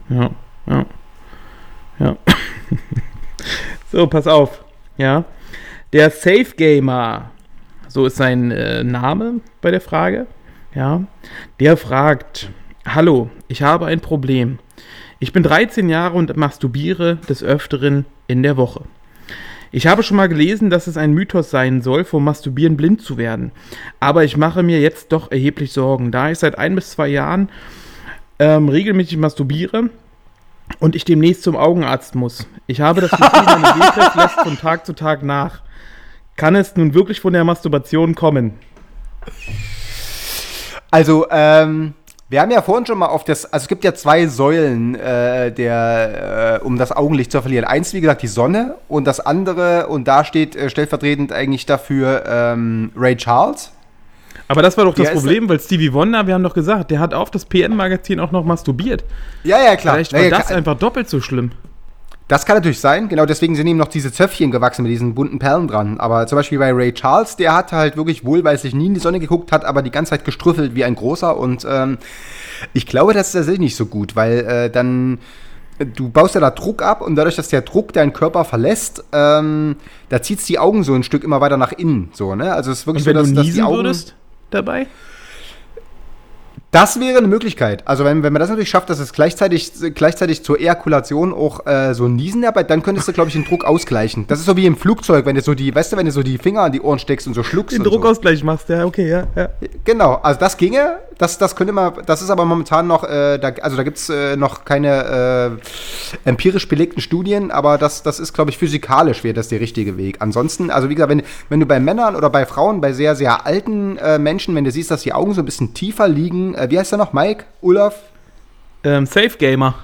Ja, ja. Ja. so, pass auf. Ja. Der Safe Gamer, so ist sein äh, Name bei der Frage. Ja. Der fragt: Hallo, ich habe ein Problem. Ich bin 13 Jahre und masturbiere des Öfteren in der Woche. Ich habe schon mal gelesen, dass es ein Mythos sein soll, vom Masturbieren blind zu werden. Aber ich mache mir jetzt doch erheblich Sorgen, da ich seit ein bis zwei Jahren ähm, regelmäßig masturbiere und ich demnächst zum Augenarzt muss. Ich habe das Gefühl, meine Sehkraft lässt von Tag zu Tag nach. Kann es nun wirklich von der Masturbation kommen? Also, ähm, wir haben ja vorhin schon mal auf das, also es gibt ja zwei Säulen, äh, der, äh, um das Augenlicht zu verlieren. Eins, wie gesagt, die Sonne und das andere, und da steht äh, stellvertretend eigentlich dafür ähm, Ray Charles. Aber das war doch das Ja, ist- Problem, weil Stevie Wonder, wir haben doch gesagt, der hat auf das PM-Magazin auch noch masturbiert. Ja, ja, klar. Vielleicht Ja, war ja, das klar. einfach doppelt so schlimm. Das kann natürlich sein, genau deswegen sind ihm noch diese Zöpfchen gewachsen mit diesen bunten Perlen dran. Aber zum Beispiel bei Ray Charles, der hat halt wirklich wohlweislich nie in die Sonne geguckt, hat aber die ganze Zeit gestrüffelt wie ein großer und ähm, ich glaube, das ist tatsächlich nicht so gut, weil äh, dann du baust ja da Druck ab und dadurch, dass der Druck deinen Körper verlässt, ähm, da zieht die Augen so ein Stück immer weiter nach innen, so, ne? Also es ist wirklich Und wenn so, dass, du dass die niesen Augen würdest dabei? Das wäre eine Möglichkeit. Also wenn, wenn man das natürlich schafft, dass es gleichzeitig, gleichzeitig zur Ejakulation auch äh, so ein Niesen dabei, dann könntest du, glaube ich, den Druck ausgleichen. Das ist so wie im Flugzeug, wenn du so die, weißt du, wenn du so die Finger an die Ohren steckst und so schluckst. Den und so. Druckausgleich machst, ja, okay, ja, ja. Genau, also das ginge, das, das könnte man, das ist aber momentan noch, äh, da, also da gibt es äh, noch keine äh, empirisch belegten Studien, aber das, das ist, glaube ich, physikalisch wäre das der richtige Weg. Ansonsten, also wie gesagt, wenn, wenn du bei Männern oder bei Frauen, bei sehr, sehr alten äh, Menschen, wenn du siehst, dass die Augen so ein bisschen tiefer liegen, äh, wie heißt der noch, Mike, Olaf? Ähm, Safe Gamer.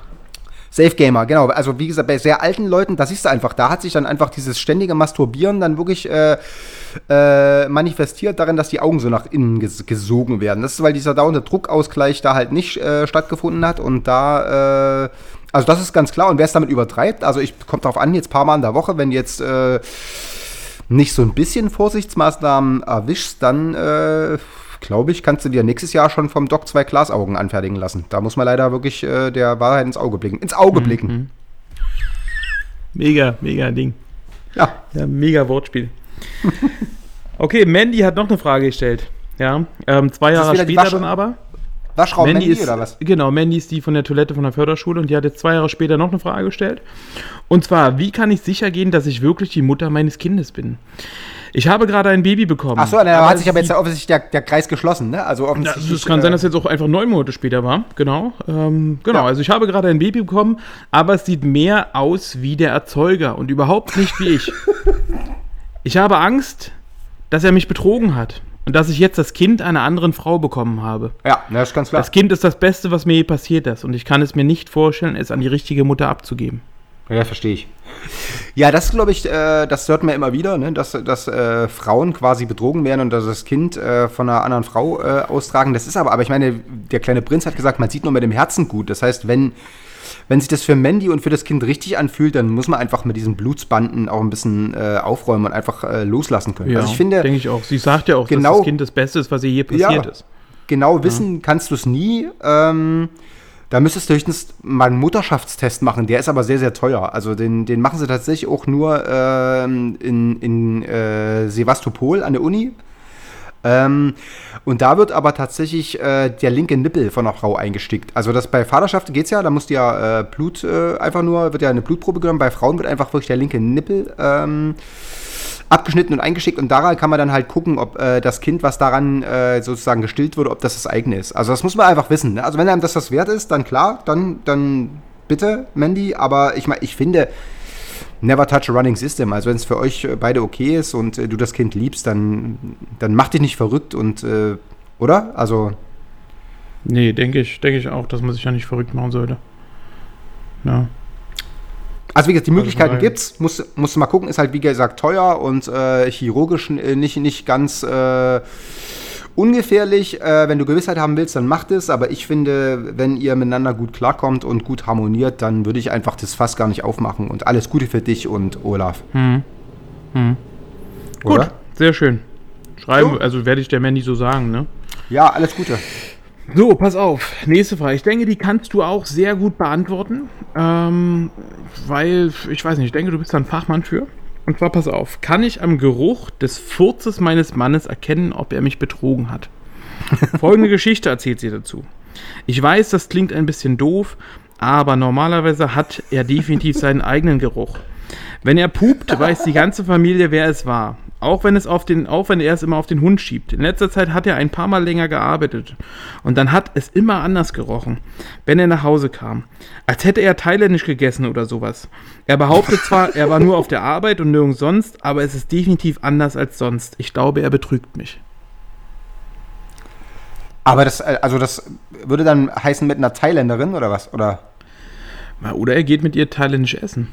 Safe Gamer, genau. Also wie gesagt, bei sehr alten Leuten, da siehst du einfach, da hat sich dann einfach dieses ständige Masturbieren dann wirklich äh, äh, manifestiert darin, dass die Augen so nach innen ges gesogen werden. Das ist, weil dieser dauernde Druckausgleich da halt nicht äh, stattgefunden hat und da, äh, also das ist ganz klar. Und wer es damit übertreibt, also ich kommt darauf an, jetzt paar Mal in der Woche, wenn jetzt äh, nicht so ein bisschen Vorsichtsmaßnahmen erwischst, dann äh, glaube ich, kannst du dir nächstes Jahr schon vom Doc zwei Glasaugen anfertigen lassen. Da muss man leider wirklich äh, der Wahrheit ins Auge blicken. Ins Auge blicken. Mega, mega Ding. Ja. Ja, mega Wortspiel. okay, Mandy hat noch eine Frage gestellt. Ja, ähm, zwei Jahre später dann aber. Waschraum Mandy, ist, oder was? Genau, Mandy ist die von der Toilette von der Förderschule und die hat jetzt zwei Jahre später noch eine Frage gestellt. Und zwar, wie kann ich sicher gehen, dass ich wirklich die Mutter meines Kindes bin? Ich habe gerade ein Baby bekommen. Achso, da hat sich aber jetzt offensichtlich der, der Kreis geschlossen, ne? Also Ja, offensichtlich. es kann sein, dass äh, jetzt auch einfach neun Monate später war. Genau. Ähm, genau. Ja. Also ich habe gerade ein Baby bekommen, aber es sieht mehr aus wie der Erzeuger und überhaupt nicht wie ich. ich habe Angst, dass er mich betrogen hat und dass ich jetzt das Kind einer anderen Frau bekommen habe. Ja, na, ist ganz klar. Das Kind ist das Beste, was mir je passiert ist und ich kann es mir nicht vorstellen, es an die richtige Mutter abzugeben. Ja, verstehe ich. Ja, das glaube ich, äh, das hört man immer wieder, ne? dass, dass äh, Frauen quasi betrogen werden und dass das Kind äh, von einer anderen Frau äh, austragen. Das ist aber, aber ich meine, der kleine Prinz hat gesagt, man sieht nur mit dem Herzen gut. Das heißt, wenn, wenn sich das für Mandy und für das Kind richtig anfühlt, dann muss man einfach mit diesen Blutsbanden auch ein bisschen äh, aufräumen und einfach äh, loslassen können. also ich finde, denke ich auch. Sie sagt ja auch, Genau- dass das Kind das Beste ist, was ihr je passiert Ja. ist. genau wissen kannst du es nie. Ähm, da müsstest du höchstens mal einen Mutterschaftstest machen. Der ist aber sehr, sehr teuer. Also den, den machen sie tatsächlich auch nur ähm, in, in äh, Sevastopol an der Uni. Ähm, und da wird aber tatsächlich äh, der linke Nippel von einer Frau eingestickt. Also das bei Vaterschaft geht's ja, da muss ja äh, Blut äh, einfach nur, wird ja eine Blutprobe genommen. Bei Frauen wird einfach wirklich der linke Nippel ähm, abgeschnitten und eingeschickt und daran kann man dann halt gucken, ob äh, das Kind, was daran äh, sozusagen gestillt wurde, ob das das eigene ist. Also das muss man einfach wissen. Ne? Also wenn einem das das wert ist, dann klar, dann, dann bitte, Mandy. Aber ich meine, ich finde, never touch a running system. Also wenn es für euch äh, beide okay ist und äh, du das Kind liebst, dann, dann mach dich nicht verrückt und, äh, oder? Also, Nee, denke ich, denke ich auch, dass man sich ja nicht verrückt machen sollte. Ja. also wie gesagt, die Möglichkeiten weil- gibt's. Muss, musst du mal gucken, ist halt wie gesagt teuer und äh, chirurgisch äh, nicht, nicht ganz äh, ungefährlich. Äh, wenn du Gewissheit haben willst, dann macht es. Aber ich finde, wenn ihr miteinander gut klarkommt und gut harmoniert, dann würde ich einfach das Fass gar nicht aufmachen. Und alles Gute für dich und Olaf. Hm. Hm. Gut, Oder? sehr schön. Schreiben, So. also werde ich der Mandy so sagen, ne? Ja, alles Gute. So, pass auf. Nächste Frage. Ich denke, die kannst du auch sehr gut beantworten. Ähm, weil, ich weiß nicht, ich denke, du bist da ein Fachmann für. Und zwar, pass auf. Kann ich am Geruch des Furzes meines Mannes erkennen, ob er mich betrogen hat? Folgende Geschichte erzählt sie dazu. Ich weiß, das klingt ein bisschen doof, aber normalerweise hat er definitiv seinen eigenen Geruch. Wenn er pupt, weiß die ganze Familie, wer es war. Auch wenn, es auf den, auch wenn er es immer auf den Hund schiebt. In letzter Zeit hat er ein paar Mal länger gearbeitet. Und dann hat es immer anders gerochen, wenn er nach Hause kam. Als hätte er thailändisch gegessen oder sowas. Er behauptet zwar, er war nur auf der Arbeit und nirgends sonst, aber es ist definitiv anders als sonst. Ich glaube, er betrügt mich. Aber das, äh, also das würde dann heißen mit einer Thailänderin oder was? Oder? Oder er geht mit ihr thailändisch essen.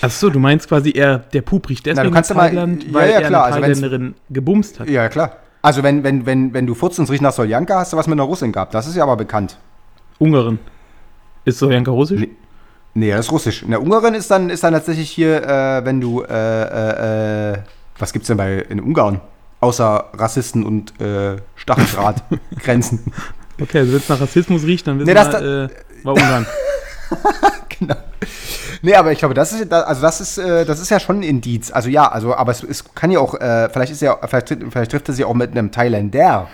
Achso, du meinst quasi, er, der Pup riecht deswegen kannst du in mal- Thailand, ja, weil ja, er klar, eine also gebumst hat. Ja, klar. Also wenn, wenn, wenn, wenn du furzt und riecht nach Soljanka, hast du was mit einer Russin gehabt. Das ist ja aber bekannt. Ungarin. Ist Sojanka russisch? Nee. Nee, das ist russisch. In der Ungarin ist dann, ist dann tatsächlich hier, äh, wenn du, äh, äh, äh, was gibt's denn bei in Ungarn? Außer Rassisten und äh, Stacheldrahtgrenzen. Okay, also wenn es nach Rassismus riecht, dann wissen Nee, das wir, äh, war Ungarn. genau. Nee, aber ich glaube, das ist, also das ist, äh, das ist ja schon ein Indiz. Also ja, also, aber es, es kann ja auch, äh, vielleicht ist ja, vielleicht, vielleicht trifft es ja auch mit einem Thailänder.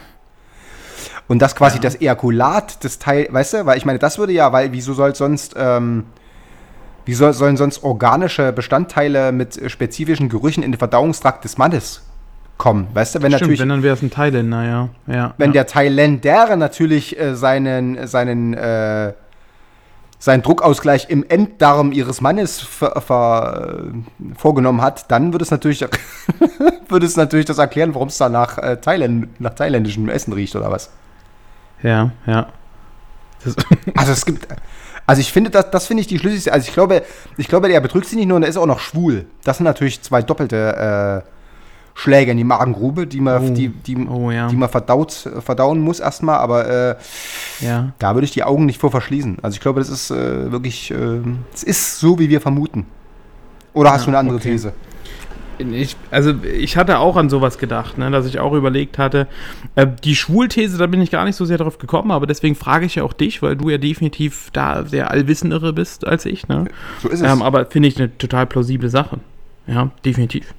Und das quasi das Ejakulat des Teil, weißt du, weil ich meine, das würde ja, weil wieso soll sonst, ähm, wie soll, sollen sonst organische Bestandteile mit spezifischen Gerüchen in den Verdauungstrakt des Mannes kommen? Weißt du, wenn Stimmt, natürlich, wenn dann wäre es ein Thailänder, ja. ja wenn ja. der Thailänder natürlich äh, seinen, seinen, äh, seinen Druckausgleich im Enddarm ihres Mannes äh, vorgenommen hat, dann würde es natürlich, würde es natürlich das erklären, warum es da nach, äh, Thailand, nach thailändischem Essen riecht oder was. Ja, ja. Das, Also es gibt, also ich finde, das, das finde ich die schlüssigste. Also ich glaube, ich glaube, der betrügt sie nicht nur, und er ist auch noch schwul. Das sind natürlich zwei doppelte äh, Schläge in die Magengrube, die man, Oh. die, die, Oh, ja. die man verdaut, verdauen muss erstmal, aber äh, ja. da würde ich die Augen nicht vor verschließen. Also ich glaube, das ist äh, wirklich, äh, es ist so, wie wir vermuten. Oder hast Ja, du eine andere okay. These? Ich, also ich hatte auch an sowas gedacht, ne, dass ich auch überlegt hatte. Äh, die Schwulthese, da bin ich gar nicht so sehr drauf gekommen, aber deswegen frage ich ja auch dich, weil du ja definitiv da der Allwissendere bist als ich. Ne? So ist es. Ähm, aber finde ich eine total plausible Sache. Ja, definitiv.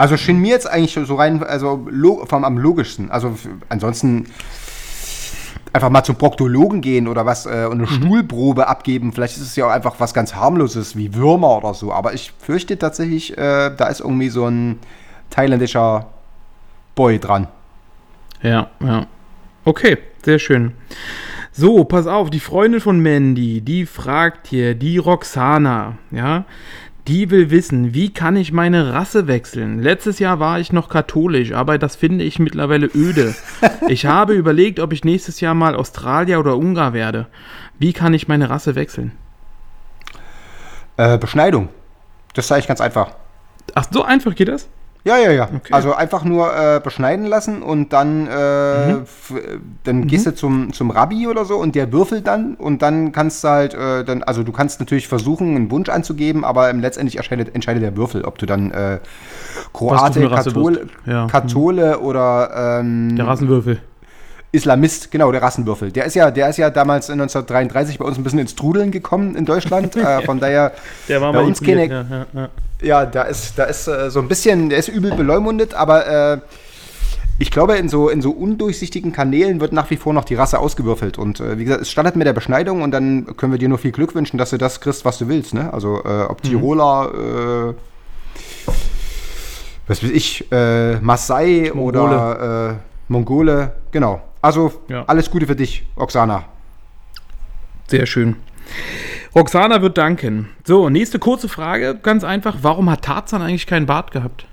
Also schien mir jetzt eigentlich so rein, also vom am logischsten. Also ansonsten einfach mal zum Proktologen gehen oder was äh, und eine Stuhlprobe abgeben. Vielleicht ist es ja auch einfach was ganz harmloses wie Würmer oder so. Aber ich fürchte tatsächlich, äh, da ist irgendwie so ein thailändischer Boy dran. Ja, ja. Okay, sehr schön. So, pass auf, die Freundin von Mandy, die fragt hier, die Roxana, ja, die will wissen, wie kann ich meine Rasse wechseln? Letztes Jahr war ich noch katholisch, aber das finde ich mittlerweile öde. Ich habe überlegt, ob ich nächstes Jahr mal Australier oder Ungar werde. Wie kann ich meine Rasse wechseln? Äh, Beschneidung. Das ist eigentlich ganz einfach. Ach, so einfach geht das? Ja, ja, ja. Okay. Also einfach nur äh, beschneiden lassen und dann, äh, äh, dann gehst du zum, zum Rabbi oder so und der würfelt dann und dann kannst du halt, äh, dann, also du kannst natürlich versuchen, einen Wunsch anzugeben, aber letztendlich entscheidet, entscheidet der Würfel, ob du dann äh, Kroate, Kathole, wirst. Ja. Kathole oder ähm, Der Rassenwürfel. Islamist, genau, der Rassenwürfel. Der ist ja, der ist ja damals 1933 bei uns ein bisschen ins Trudeln gekommen in Deutschland. äh, von daher Der war bei uns keine, Ja, ja, ja. ja, da ist, da ist äh, so ein bisschen, der ist übel beleumundet, aber äh, ich glaube, in so, in so undurchsichtigen Kanälen wird nach wie vor noch die Rasse ausgewürfelt. Und äh, wie gesagt, es startet mit der Beschneidung und dann können wir dir nur viel Glück wünschen, dass du das kriegst, was du willst. Ne? Also äh, ob Tiroler, äh, was weiß ich, äh, Maasai oder äh, Mongole, genau. Also Ja. alles Gute für dich, Oksana. Sehr schön. Roxana wird danken. So, nächste kurze Frage. Ganz einfach. Warum hat Tarzan eigentlich keinen Bart gehabt?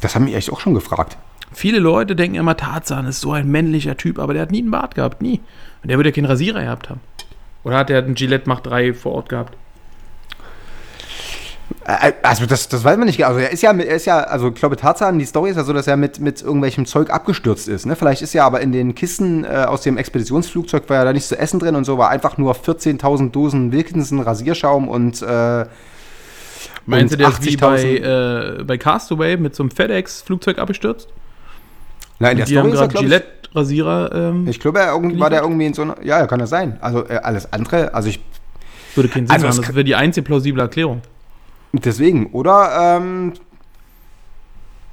Das haben mich echt auch schon gefragt. Viele Leute denken immer, Tarzan ist so ein männlicher Typ, aber der hat nie einen Bart gehabt. Nie. Und der würde ja keinen Rasierer gehabt haben. Oder hat er einen Gillette Mach 3 vor Ort gehabt? Äh, Also das, das weiß man nicht. Also er ist ja, er ist ja, also ich glaube Tarzan, die Story ist ja so, dass er mit, mit irgendwelchem Zeug abgestürzt ist. Ne? Vielleicht ist ja aber in den Kisten äh, aus dem Expeditionsflugzeug war ja da nichts zu essen drin und so, war einfach nur 14.000 Dosen Wilkinson Rasierschaum und äh, Meinst du, und der ist wie bei, 80.000 äh, bei Castaway mit so einem FedEx-Flugzeug abgestürzt? Nein, in der Die haben Story ist er, gerade Gillette-Rasierer. Ähm, ich glaube, er irgendwie, war der irgendwie in so einer, ja, kann das sein. Also äh, alles andere, also ich, würde keinen Sinn Also, machen. Das wäre die einzige plausible Erklärung. Deswegen, oder, ähm,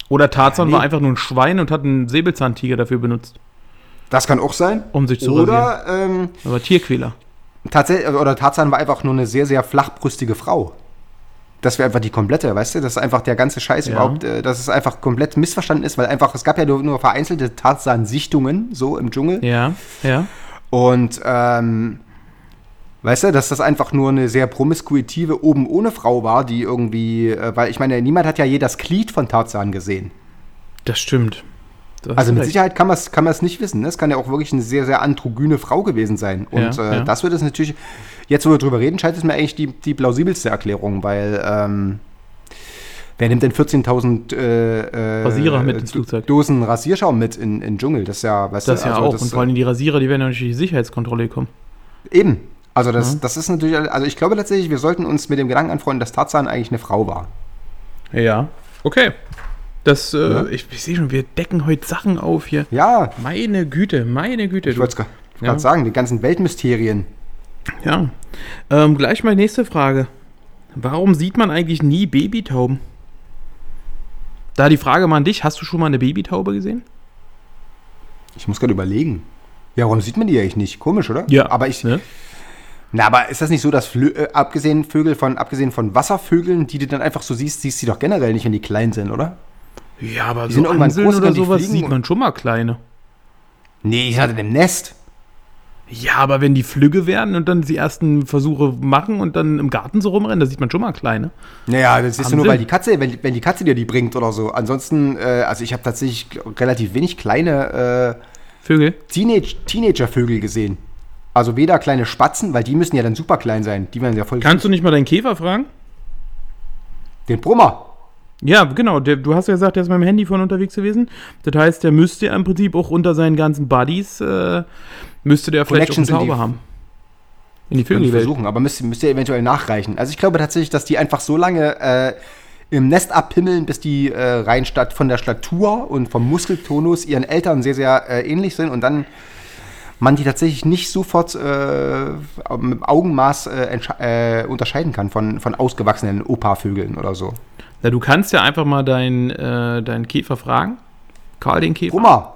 Oder Tarzan Nee. war einfach nur ein Schwein und hat einen Säbelzahntiger dafür benutzt, das kann auch sein. um sich zu. Oder, ähm, Aber Tierquäler. Tatsächlich, oder Tarzan war einfach nur eine sehr, sehr flachbrüstige Frau. Das wäre einfach die komplette, weißt du? Das ist einfach der ganze Scheiß Ja. überhaupt, äh, dass es einfach komplett missverstanden ist, weil einfach, es gab ja nur, nur vereinzelte Tarzan-Sichtungen, so im Dschungel. Ja, ja. Und, ähm, weißt du, dass das einfach nur eine sehr promiskuitive oben ohne Frau war, die irgendwie, äh, weil ich meine, niemand hat ja je das Glied von Tarzan gesehen. Das stimmt. Du hast Also mit recht. Sicherheit kann man es kann man's nicht wissen. Ne? Es kann ja auch wirklich eine sehr, sehr androgyne Frau gewesen sein. Und Ja, äh, ja. das wird es natürlich, jetzt wo wir drüber reden, scheint es mir eigentlich die, die plausibelste Erklärung, weil ähm, wer nimmt denn 14.000 äh, äh, Rasierer mit ins Flugzeug? Dosen Rasierschaum mit in den Dschungel? Das ist ja, weißt Das du, ja also auch. das, und vor allem die Rasierer, die werden ja durch die Sicherheitskontrolle kommen. eben. Also das, das ist natürlich, also ich glaube tatsächlich, wir sollten uns mit dem Gedanken anfreunden, dass Tarzan eigentlich eine Frau war. Ja. Okay. Das, äh, Ja. ich, ich sehe schon, wir decken heute Sachen auf hier. Ja, Meine Güte, meine Güte. ich wollte es gerade Ja. sagen, die ganzen Weltmysterien. Ja. Ähm, gleich mal nächste Frage. Warum sieht man eigentlich nie Babytauben? Da die Frage mal an dich, hast du schon mal eine Babytaube gesehen? Ich muss gerade überlegen. Ja, warum sieht man die eigentlich nicht? Komisch, oder? Ja. Aber ich. Ne? Na, aber ist das nicht so, dass Flö äh, abgesehen Vögel von abgesehen von Wasservögeln, die du dann einfach so siehst, siehst du doch generell nicht, wenn die klein sind, oder? Ja, aber Die so sind irgendwann Amseln groß, oder sowas fliegen sieht man schon mal kleine. Nee, ich hatte im Nest. Ja, aber wenn die Flügge werden und dann die ersten Versuche machen und dann im Garten so rumrennen, da sieht man schon mal kleine. Naja, das siehst du nur, weil die Katze, wenn, wenn die Katze dir die bringt oder so. Ansonsten, äh, also ich habe tatsächlich relativ wenig kleine Vögel. äh, Teenage Teenagervögel gesehen. Also weder kleine Spatzen, weil die müssen ja dann super klein sein. Die werden ja voll. Kannst du nicht mal deinen Käfer fragen? Den Brummer. Ja, genau. Der, du hast ja gesagt, der ist mit dem Handy von unterwegs gewesen. Das heißt, der müsste ja im Prinzip auch unter seinen ganzen Buddies, äh, müsste der vielleicht auch eine Connections in die- Taube haben. In die Vögelwelt. versuchen, aber müsst, müsst ihr eventuell nachreichen. Also ich glaube tatsächlich, dass die einfach so lange äh, im Nest abpimmeln, bis die äh, rein statt von der Statur und vom Muskeltonus ihren Eltern sehr, sehr äh, ähnlich sind und dann man die tatsächlich nicht sofort äh, mit Augenmaß äh, äh, unterscheiden kann von, von ausgewachsenen Opa-Vögeln oder so. Na, du kannst ja einfach mal deinen äh, deinen Käfer fragen. Karl den Käfer. Brummer,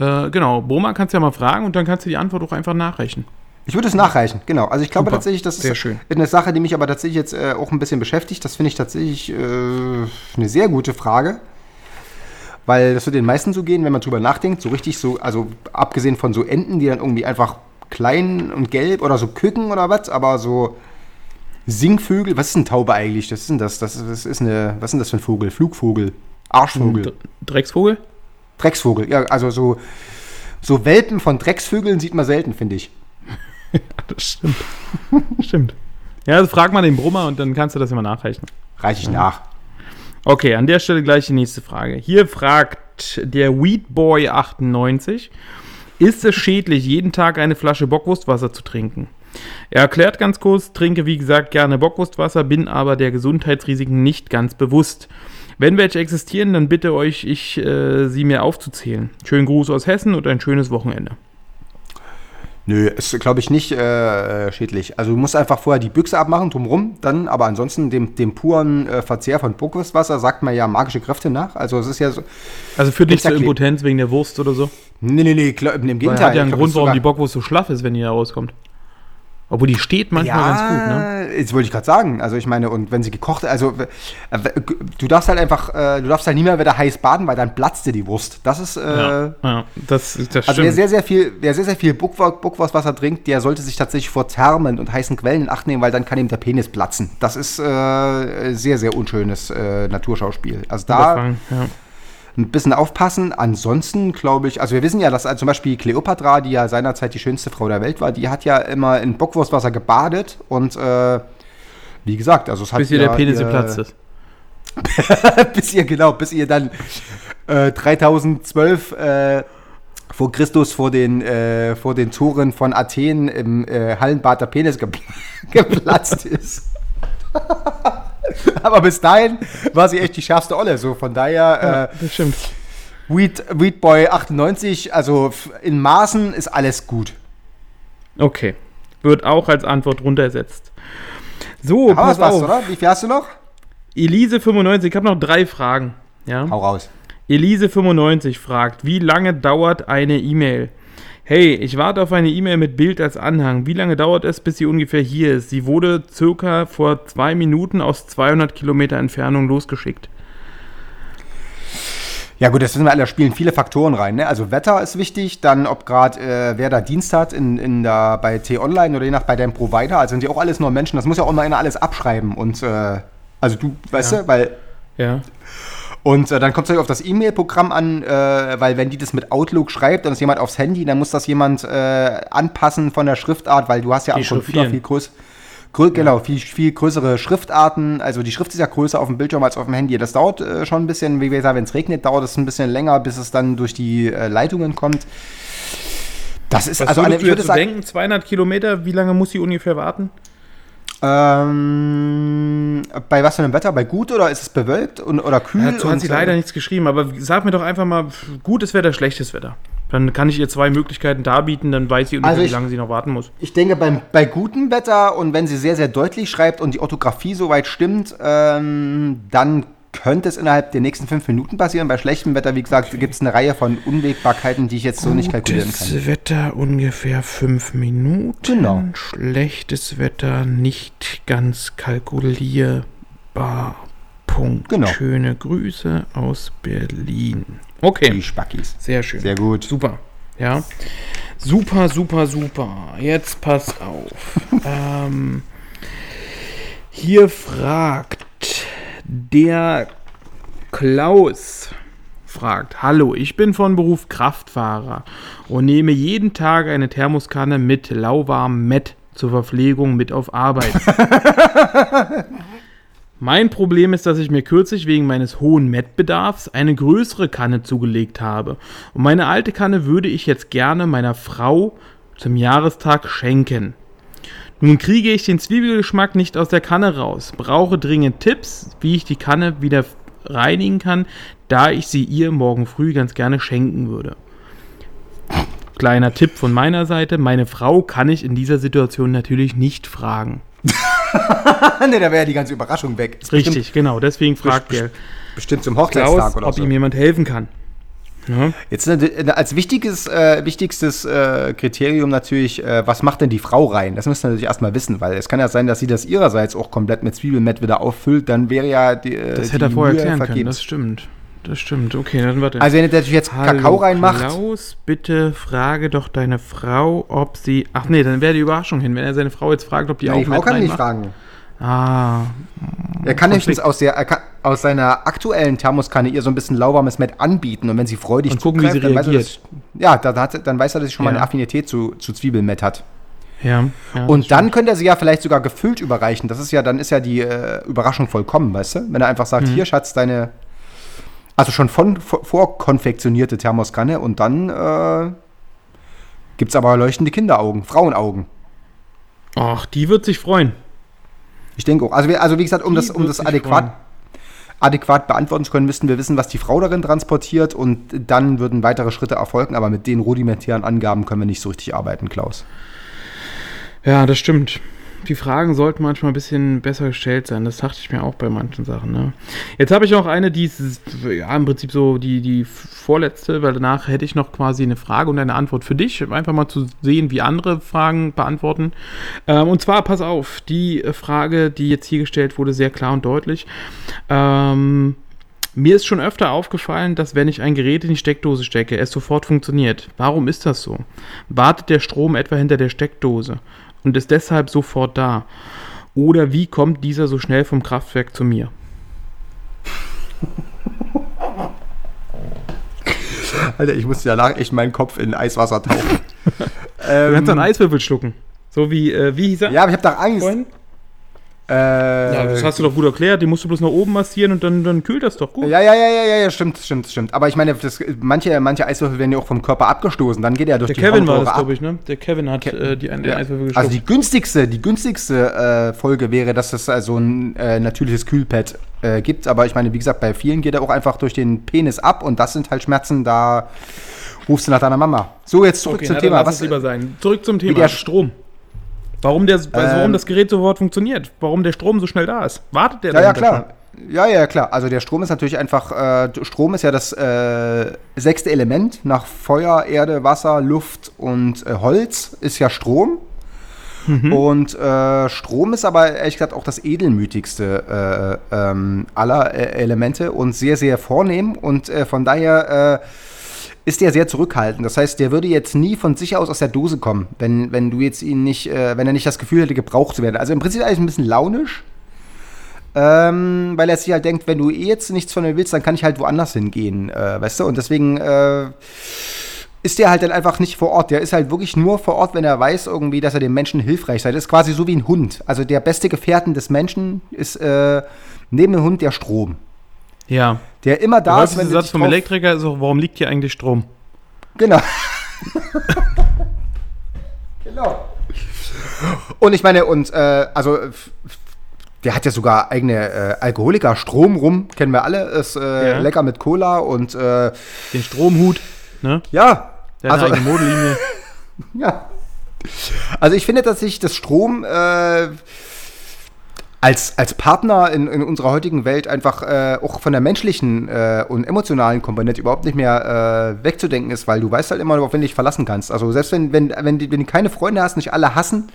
Äh, genau, Broma kannst du ja mal fragen und dann kannst du die Antwort auch einfach nachreichen. ich würde es nachreichen, genau. Also ich glaube Super, tatsächlich, das ist schön. eine Sache, die mich aber tatsächlich jetzt äh, auch ein bisschen beschäftigt. Das finde ich tatsächlich äh, eine sehr gute Frage. Weil das wird den meisten so gehen, wenn man drüber nachdenkt, so richtig so, also abgesehen von so Enten, die dann irgendwie einfach klein und gelb oder so Küken oder was, aber so Singvögel, was ist ein Taube eigentlich? Das ist denn das? Das ist, das ist eine, was ist denn das für ein Vogel? Flugvogel, Arschvogel, Dr- Drecksvogel? Drecksvogel. Ja, also so, so Welpen von Drecksvögeln sieht man selten, finde ich. Das stimmt. stimmt. Ja, also frag mal den Brummer und dann kannst du das immer nachreichen. Reiche ich nach. Okay, an der Stelle gleich die nächste Frage. Hier fragt der Weedboy98, ist es schädlich, jeden Tag eine Flasche Bockwurstwasser zu trinken? Er erklärt ganz kurz, trinke wie gesagt gerne Bockwurstwasser, bin aber der Gesundheitsrisiken nicht ganz bewusst. Wenn welche existieren, dann bitte euch, ich äh, sie mir aufzuzählen. Schönen Gruß aus Hessen und ein schönes Wochenende. Nö, ist, glaube ich, nicht äh, schädlich. Also du musst einfach vorher die Büchse abmachen, drumrum, dann, aber ansonsten dem, dem puren äh, Verzehr von Bockwurstwasser sagt man ja magische Kräfte nach. Also es ist ja so. Also führt nicht zur. Impotenz wegen der Wurst oder so? Nee, nee, nee, klar, im Weil Gegenteil. hat ja einen glaub, Grund, das warum die Bockwurst so schlaff ist, wenn die da rauskommt. Obwohl die steht manchmal ja, ganz gut, ne? Jetzt wollte ich gerade sagen. Also ich meine, und wenn sie gekocht, also äh, du darfst halt einfach, äh, du darfst halt nie mehr wieder heiß baden, weil dann platzt dir die Wurst. Das ist, äh, Ja, ja das, das Also wer sehr, sehr viel, wer sehr, sehr viel Bockwurstwasser trinkt, der sollte sich tatsächlich vor Thermen und heißen Quellen in Acht nehmen, weil dann kann ihm der Penis platzen. Das ist äh, sehr, sehr unschönes äh, Naturschauspiel. Also da Unterfangen, ja. Ein bisschen aufpassen. Ansonsten glaube ich, also wir wissen ja, dass also zum Beispiel Kleopatra, die ja seinerzeit die schönste Frau der Welt war, die hat ja immer in Bockwurstwasser gebadet und äh, wie gesagt, also es hat Bis ihr ja der Penis geplatzt ist. bis ihr, genau, bis ihr dann äh, 3012 äh, vor Christus vor den, äh, vor den Toren von Athen im äh, Hallenbad der Penis gepl geplatzt ist. Aber bis dahin war sie echt die schärfste Olle. So von daher, Das stimmt. äh, Weed, Weedboy 98, also in Maßen ist alles gut. Okay. Wird auch als Antwort runtergesetzt. So, Aber pass war's, auf. oder? Wie viel hast du noch? Elise95, ich habe noch drei Fragen. Ja? Hau raus. Elise95 fragt, wie lange dauert eine E-Mail? Hey, ich warte auf eine E-Mail mit Bild als Anhang. Wie lange dauert es, bis sie ungefähr hier ist? Sie wurde circa vor zwei Minuten aus 200 Kilometer Entfernung losgeschickt. Ja gut, das wissen wir alle, da spielen viele Faktoren rein. Ne? Also Wetter ist wichtig, dann ob gerade äh, wer da Dienst hat in, in der, bei T-Online oder je nach bei deinem Provider. Also sind ja auch alles nur Menschen, das muss ja auch mal einer alles abschreiben. Und äh, also du, weißt Ja. du, weil Ja. Und äh, dann kommt es auf das E-Mail-Programm an, äh, weil wenn die das mit Outlook schreibt und es jemand aufs Handy, dann muss das jemand äh, anpassen von der Schriftart, weil du hast ja am Computer viel größer. Grö Genau, viel, viel größere Schriftarten. Also die Schrift ist ja größer auf dem Bildschirm als auf dem Handy. Das dauert äh, schon ein bisschen, wie gesagt, wenn es regnet, dauert es ein bisschen länger, bis es dann durch die äh, Leitungen kommt. Das ist Was also eine, ich würde sagen, denken, 200 Kilometer, wie lange muss sie ungefähr warten? Ähm, bei was für einem Wetter? Bei gut oder ist es bewölkt und, oder kühl? Dazu hat sie leider nichts geschrieben, aber sag mir doch einfach mal, gutes Wetter, schlechtes Wetter. Dann kann ich ihr zwei Möglichkeiten darbieten, dann weiß sie Also wie lange sie noch warten muss. Ich denke, beim, bei gutem Wetter und wenn sie sehr, sehr deutlich schreibt und die Orthographie soweit stimmt, ähm, dann könnte es innerhalb der nächsten fünf Minuten passieren. Bei schlechtem Wetter, wie gesagt, gibt es eine Reihe von Unwägbarkeiten, die ich jetzt so nicht kalkulieren kann. Gutes Wetter ungefähr fünf Minuten. Genau. Schlechtes Wetter nicht ganz kalkulierbar. Punkt. Genau. Schöne Grüße aus Berlin. Okay. Die Spackis. Sehr schön. Sehr gut. Super. Ja. Super, super, super. Jetzt pass auf. ähm, hier fragt der Klaus. Fragt, hallo, ich bin von Beruf Kraftfahrer und nehme jeden Tag eine Thermoskanne mit lauwarmem Met zur Verpflegung mit auf Arbeit. Mein Problem ist, dass ich mir kürzlich wegen meines hohen Mettbedarfs eine größere Kanne zugelegt habe. Und meine alte Kanne würde ich jetzt gerne meiner Frau zum Jahrestag schenken. Nun kriege ich den Zwiebelgeschmack nicht aus der Kanne raus. Brauche dringend Tipps, wie ich die Kanne wieder reinigen kann, da ich sie ihr morgen früh ganz gerne schenken würde. Kleiner Tipp von meiner Seite, meine Frau kann ich in dieser Situation natürlich nicht fragen. ne, da wäre ja die ganze Überraschung weg. Ist Richtig, genau, deswegen fragt best- der Bestimmt zum Klaus, Hochzeitstag oder ob so. ihm jemand helfen kann. Ja. Jetzt äh, als wichtiges, äh, wichtigstes äh, Kriterium natürlich, äh, was macht denn die Frau rein? Das müsst ihr natürlich erstmal wissen, weil es kann ja sein, dass sie das ihrerseits auch komplett mit Zwiebelmett wieder auffüllt, dann wäre ja die. äh, Das die hätte er vorher Mühe erklären können, das stimmt. Das stimmt. Okay, dann warte. Also wenn ihr natürlich jetzt Kakao reinmacht, Klaus, bitte frage doch deine Frau, ob sie. Ach nee, dann wäre die Überraschung hin, wenn er seine Frau jetzt fragt, ob die ja, auch die Frau mit kann ihn nicht reinmacht. fragen. Ah, Er kann höchstens aus, der, er kann aus seiner aktuellen Thermoskanne ihr so ein bisschen lauwarmes Mett anbieten und wenn sie freudig Und gucken, wie sie zugreift, dann er, reagiert. dass, ja, dann, hat, dann weiß er, dass sie schon mal Ja. eine Affinität zu, zu Zwiebelmett hat. ja. ja Und dann könnte er sie ja vielleicht sogar gefüllt überreichen. Das ist ja, dann ist ja die äh, Überraschung vollkommen, weißt du? Wenn er einfach Mhm. sagt, hier, Schatz, deine, also schon von vor- vorkonfektionierte Thermoskanne und dann äh, gibt es aber leuchtende Kinderaugen, Frauenaugen. Ach, die wird sich freuen. Ich denke auch. Also, also wie gesagt, um Die das, um das adäquat, freuen. Adäquat beantworten zu können, müssten wir wissen, was die Frau darin transportiert und dann würden weitere Schritte erfolgen, aber mit den rudimentären Angaben können wir nicht so richtig arbeiten, Klaus. Ja, das stimmt. Die Fragen sollten manchmal ein bisschen besser gestellt sein. Das dachte ich mir auch bei manchen Sachen. Ne? Jetzt habe ich noch eine, die ist ja, im Prinzip so die, die vorletzte, weil danach hätte ich noch quasi eine Frage und eine Antwort für dich. Einfach mal zu sehen, wie andere Fragen beantworten. Ähm, und zwar, pass auf, die Frage, die jetzt hier gestellt wurde, sehr klar und deutlich. Ähm, mir ist schon öfter aufgefallen, dass wenn ich ein Gerät in die Steckdose stecke, es sofort funktioniert. Warum ist das so? Wartet der Strom etwa hinter der Steckdose und ist deshalb sofort da? Oder wie kommt dieser so schnell vom Kraftwerk zu mir? Alter, ich musste danach echt meinen Kopf in Eiswasser tauchen. Du kannst einen Eiswürfel schlucken. So wie, äh, wie hieß er? Ähm. Ja, aber ich habe da Angst. vorhin? Äh, Ja, das hast du doch gut erklärt. Die musst du bloß nach oben massieren und dann, dann kühlt das doch gut. Ja, ja, ja, ja, ja, stimmt, stimmt, stimmt. Aber ich meine, das, manche, manche Eiswürfel werden ja auch vom Körper abgestoßen. Dann geht er durch Der die Kevin war Harnröhre das, ab. glaube ich, ne? Der Kevin hat äh, die, den Ja. Eiswürfel geschluckt. Also die günstigste, die günstigste äh, Folge wäre, dass es also ein äh, natürliches Kühlpad äh, gibt. Aber ich meine, wie gesagt, bei vielen geht er auch einfach durch den Penis ab und das sind halt Schmerzen, da rufst du nach deiner Mama. So, jetzt zurück okay, zum na, Thema. Was, lieber sein. Zurück zum Thema der- Strom. Warum, der, also warum Ähm, das Gerät sofort funktioniert? Warum der Strom so schnell da ist? Wartet der ja, ja, dahinter klar. Ja, ja, klar. Also der Strom ist natürlich einfach, äh, Strom ist ja das äh, sechste Element. Nach Feuer, Erde, Wasser, Luft und äh, Holz ist ja Strom. Und äh, Strom ist aber ehrlich gesagt auch das edelmütigste äh, ähm, aller äh, Elemente und sehr, sehr vornehm. Und äh, von daher äh, ist der sehr zurückhaltend. Das heißt, der würde jetzt nie von sich aus aus der Dose kommen, wenn, wenn du jetzt ihn nicht, äh, wenn er nicht das Gefühl hätte, gebraucht zu werden. Also im Prinzip eigentlich ein bisschen launisch. Ähm, weil er sich halt denkt, wenn du eh jetzt nichts von mir willst, dann kann ich halt woanders hingehen, äh, weißt du? Und deswegen äh, ist der halt dann einfach nicht vor Ort. Der ist halt wirklich nur vor Ort, wenn er weiß irgendwie, dass er dem Menschen hilfreich sei. Das ist quasi so wie ein Hund. Also der beste Gefährten des Menschen ist äh, neben dem Hund der Strom. Ja. Der immer Der da ist, wenn du Satz vom Elektriker ist auch, warum liegt hier eigentlich Strom? Genau. genau. Und ich meine, und äh, also der hat ja sogar eigene äh, Alkoholiker, Strom rum, kennen wir alle, ist äh, Ja. lecker mit Cola und äh, Den Stromhut, ne? ja. Der hat Also, eine eigene Modelinie. ja. Also ich finde, dass sich das Strom äh, als, als Partner in, in unserer heutigen Welt einfach äh, auch von der menschlichen äh, und emotionalen Komponente überhaupt nicht mehr äh, wegzudenken ist, weil du weißt halt immer, auf wen du dich verlassen kannst. Also selbst wenn, wenn, wenn, die, wenn du keine Freunde hast, nicht alle hassen,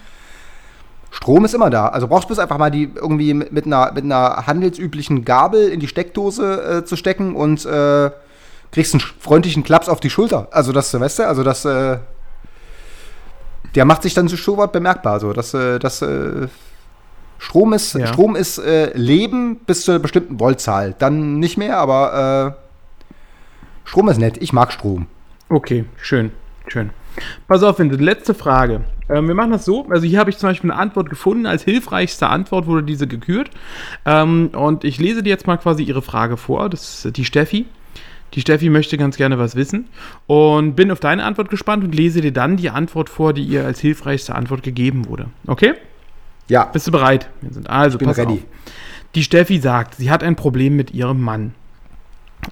Strom ist immer da. Also brauchst du bloß einfach mal die irgendwie mit, einer, mit einer handelsüblichen Gabel in die Steckdose äh, zu stecken und äh, kriegst einen freundlichen Klaps auf die Schulter. Also das, weißt du, also das, äh, der macht sich dann so schon bemerkbar. So, das, äh, das, äh, Strom ist, Ja. Strom ist äh, Leben bis zu einer bestimmten Voltzahl. Dann nicht mehr, aber äh, Strom ist nett. Ich mag Strom. Okay, schön, schön. Pass auf, Vincent, letzte Frage. Ähm, wir machen das so, also hier habe ich zum Beispiel eine Antwort gefunden, als hilfreichste Antwort wurde diese gekürt. Ähm, und ich lese dir jetzt mal quasi ihre Frage vor, das ist die Steffi. Die Steffi möchte ganz gerne was wissen und bin auf deine Antwort gespannt und lese dir dann die Antwort vor, die ihr als hilfreichste Antwort gegeben wurde. Okay? Ja, Bist du bereit? Vincent? Also, bin pass ready. auf. Die Steffi sagt, sie hat ein Problem mit ihrem Mann.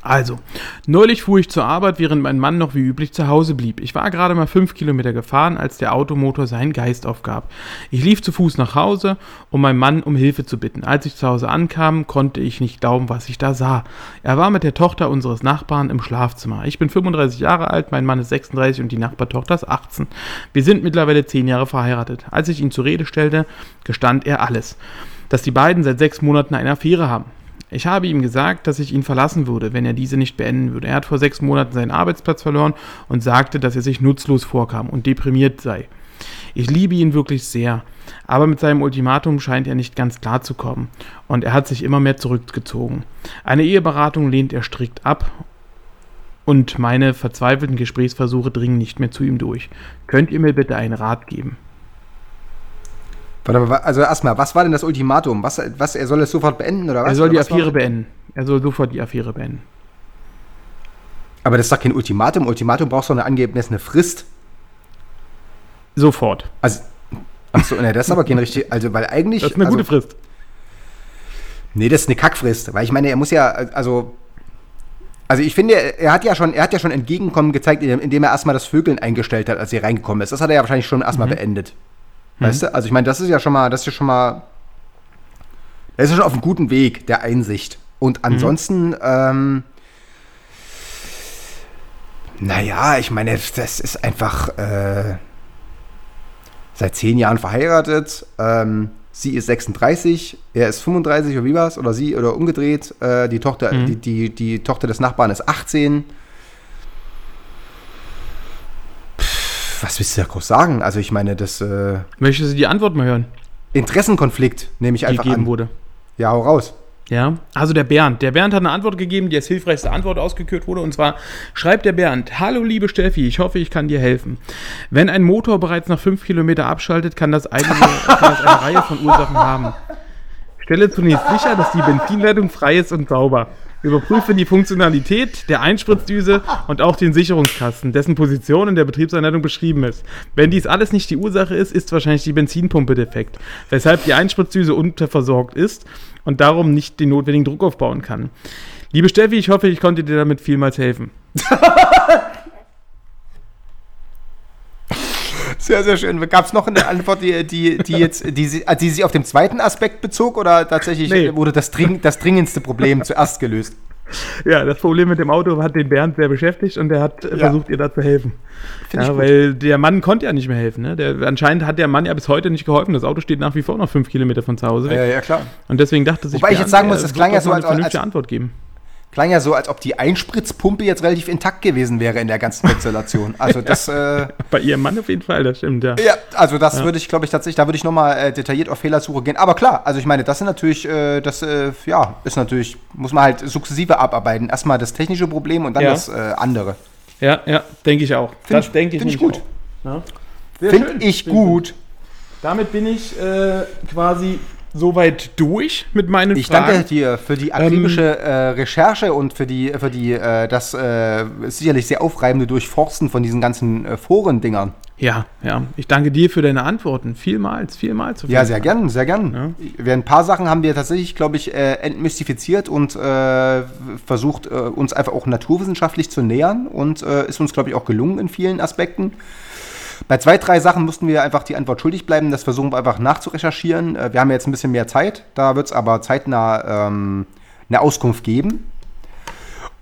Also, neulich fuhr ich zur Arbeit, während mein Mann noch wie üblich zu Hause blieb. Ich war gerade mal fünf Kilometer gefahren, als der Automotor seinen Geist aufgab. Ich lief zu Fuß nach Hause, um meinen Mann um Hilfe zu bitten. Als ich zu Hause ankam, konnte ich nicht glauben, was ich da sah. Er war mit der Tochter unseres Nachbarn im Schlafzimmer. Ich bin 35 Jahre alt, mein Mann ist 36 und die Nachbartochter ist 18. Wir sind mittlerweile zehn Jahre verheiratet. Als ich ihn zur Rede stellte, gestand er alles. Dass die beiden seit sechs Monaten eine Affäre haben. Ich habe ihm gesagt, dass ich ihn verlassen würde, wenn er diese nicht beenden würde. Er hat vor sechs Monaten seinen Arbeitsplatz verloren und sagte, dass er sich nutzlos vorkam und deprimiert sei. Ich liebe ihn wirklich sehr, aber mit seinem Ultimatum scheint er nicht ganz klar zu kommen und er hat sich immer mehr zurückgezogen. Eine Eheberatung lehnt er strikt ab und meine verzweifelten Gesprächsversuche dringen nicht mehr zu ihm durch. Könnt ihr mir bitte einen Rat geben? Warte also erstmal, was war denn das Ultimatum? Was, was, er soll es sofort beenden oder was? Er soll die Affäre beenden. Er soll sofort die Affäre beenden. Aber das ist doch kein Ultimatum. Ultimatum brauchst du eine angemessene Frist. Sofort. Also, achso, ne, das ist aber kein richtig, also, weil eigentlich. Das ist eine also, gute Frist. Nee, das ist eine Kackfrist, weil ich meine, er muss ja, also. Also ich finde, er hat ja schon, er hat ja schon Entgegenkommen gezeigt, indem indem er erstmal das Vögeln eingestellt hat, als er reingekommen ist. Das hat er ja wahrscheinlich schon erstmal beendet. Weißt du? Also ich meine, das ist ja schon mal, das ist ja schon mal. Er ist ja schon auf einem guten Weg der Einsicht. Und ansonsten, ähm, naja, ich meine, das ist einfach äh, seit zehn Jahren verheiratet. Ähm, sie ist 36, er ist 35 oder wie war's? Oder sie oder umgedreht. Äh, die, Tochter, die, die, die Tochter des Nachbarn ist 18. was willst du da groß sagen? Also ich meine, das äh, Möchtest du die Antwort mal hören, Interessenkonflikt nehme ich einfach gegeben an. wurde? Ja, hau raus. Ja, also der Bernd. Der Bernd hat eine Antwort gegeben, die als hilfreichste Antwort ausgekürt wurde. Und zwar schreibt der Bernd: Hallo liebe Steffi, ich hoffe, ich kann dir helfen. Wenn ein Motor bereits nach 5 Kilometer abschaltet, kann das, einige, kann das eine Reihe von Ursachen haben. Stelle zunächst sicher, dass die Benzinleitung frei ist und sauber. Überprüfe die Funktionalität der Einspritzdüse und auch den Sicherungskasten, dessen Position in der Betriebsanleitung beschrieben ist. Wenn dies alles nicht die Ursache ist, ist wahrscheinlich die Benzinpumpe defekt, weshalb die Einspritzdüse unterversorgt ist und darum nicht den notwendigen Druck aufbauen kann. Liebe Steffi, ich hoffe, ich konnte dir damit vielmals helfen. Sehr, sehr schön. Gab es noch eine Antwort, die, die, die jetzt, die, sie- die sich auf den zweiten Aspekt bezog oder tatsächlich Nee. wurde das, dring, das dringendste Problem zuerst gelöst? Ja, das Problem mit dem Auto hat den Bernd sehr beschäftigt und er hat äh, Ja. versucht, ihr da zu helfen. Ja, weil der Mann konnte ja nicht mehr helfen. Ne? Der, anscheinend hat der Mann ja bis heute nicht geholfen. Das Auto steht nach wie vor noch fünf Kilometer von zu Hause weg. Ja, ja, klar. Und deswegen dachte sich Wobei ich jetzt sagen muss, er das klang ja so, als- eine vernünftige als- Antwort geben. Klang ja so, als ob die Einspritzpumpe jetzt relativ intakt gewesen wäre in der ganzen Konstellation. Also das, äh, Bei ihrem Mann auf jeden Fall, das stimmt, ja. ja, also das würde ich, glaube ich, tatsächlich, da würde ich nochmal äh, detailliert auf Fehlersuche gehen. Aber klar, also ich meine, das sind natürlich, äh, das, äh, ja, ist natürlich, muss man halt sukzessive abarbeiten. Erstmal das technische Problem und dann Ja. das äh, andere. Ja, ja, denke ich auch. Find das ich- denke ich, find ich gut. Ja. Finde ich Finde gut. Damit bin ich äh, quasi soweit durch mit meinen Ich Fragen. danke dir für die akribische äh, Recherche und für die, für die äh, das äh, sicherlich sehr aufreibende Durchforsten von diesen ganzen äh, Forendingern. Ja, ja. Ich danke dir für deine Antworten. Vielmals, vielmals. Ja, sehr gern, sehr gern. Wir, ein paar Sachen haben wir tatsächlich, glaube ich, äh, entmystifiziert und äh, versucht, uns einfach auch naturwissenschaftlich zu nähern und ist uns, glaube ich, auch gelungen in vielen Aspekten. Bei zwei, drei Sachen mussten wir einfach die Antwort schuldig bleiben. Das versuchen wir einfach nachzurecherchieren. Äh, wir haben jetzt ein bisschen mehr Zeit. Da wird es aber zeitnah ähm, eine Auskunft geben.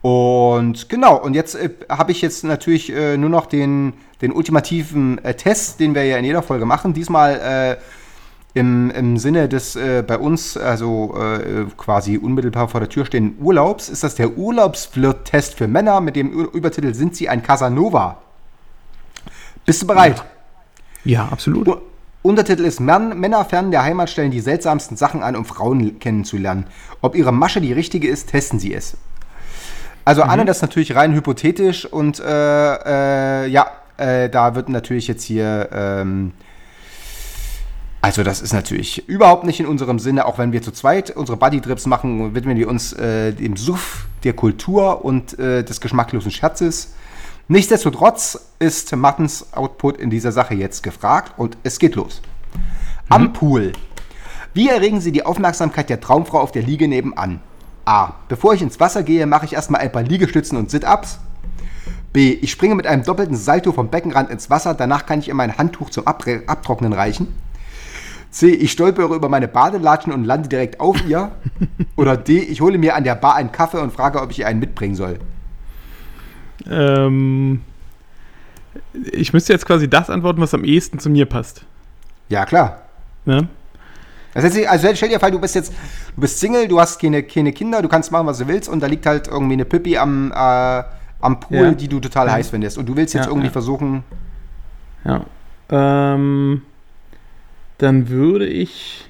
Und genau, und jetzt äh, habe ich jetzt natürlich äh, nur noch den, den ultimativen äh, Test, den wir ja in jeder Folge machen. Diesmal äh, im, im Sinne des äh, bei uns, also quasi unmittelbar vor der Tür stehenden Urlaubs, ist das der Urlaubsflirt-Test für Männer mit dem Ü- Übertitel Sind Sie ein Casanova? Bist du bereit? Ja, absolut. U Untertitel ist Män Männer fern der Heimat stellen die seltsamsten Sachen an, um Frauen kennenzulernen. Ob ihre Masche die richtige ist, testen sie es. Also Anne, das ist natürlich rein hypothetisch und äh, äh, ja, äh, da wird natürlich jetzt hier, ähm, also das ist natürlich überhaupt nicht in unserem Sinne, auch wenn wir zu zweit unsere Buddy-Trips machen, widmen wir uns äh, dem Suff der Kultur und äh, des geschmacklosen Scherzes. Nichtsdestotrotz ist Mattens Output in dieser Sache jetzt gefragt und es geht los. Am Pool. Wie erregen Sie die Aufmerksamkeit der Traumfrau auf der Liege nebenan? A. Bevor ich ins Wasser gehe, mache ich erstmal ein paar Liegestützen und Sit-Ups. B. Ich springe mit einem doppelten Salto vom Beckenrand ins Wasser, danach kann ich ihr mein Handtuch zum Abre Abtrocknen reichen. C. Ich stolpere über meine Badelatschen und lande direkt auf ihr. Oder D. Ich hole mir an der Bar einen Kaffee und frage, ob ich ihr einen mitbringen soll. Ähm, ich müsste jetzt quasi das antworten, was am ehesten zu mir passt. Ja, klar. Ne? Heißt, also stell dir vor, du bist jetzt, du bist Single, du hast keine, keine Kinder, du kannst machen, was du willst und da liegt halt irgendwie eine Pippi am, äh, am Pool, Ja. die du total Ja. heiß findest. Und du willst jetzt Ja, irgendwie versuchen, Ja. Ähm, dann würde ich.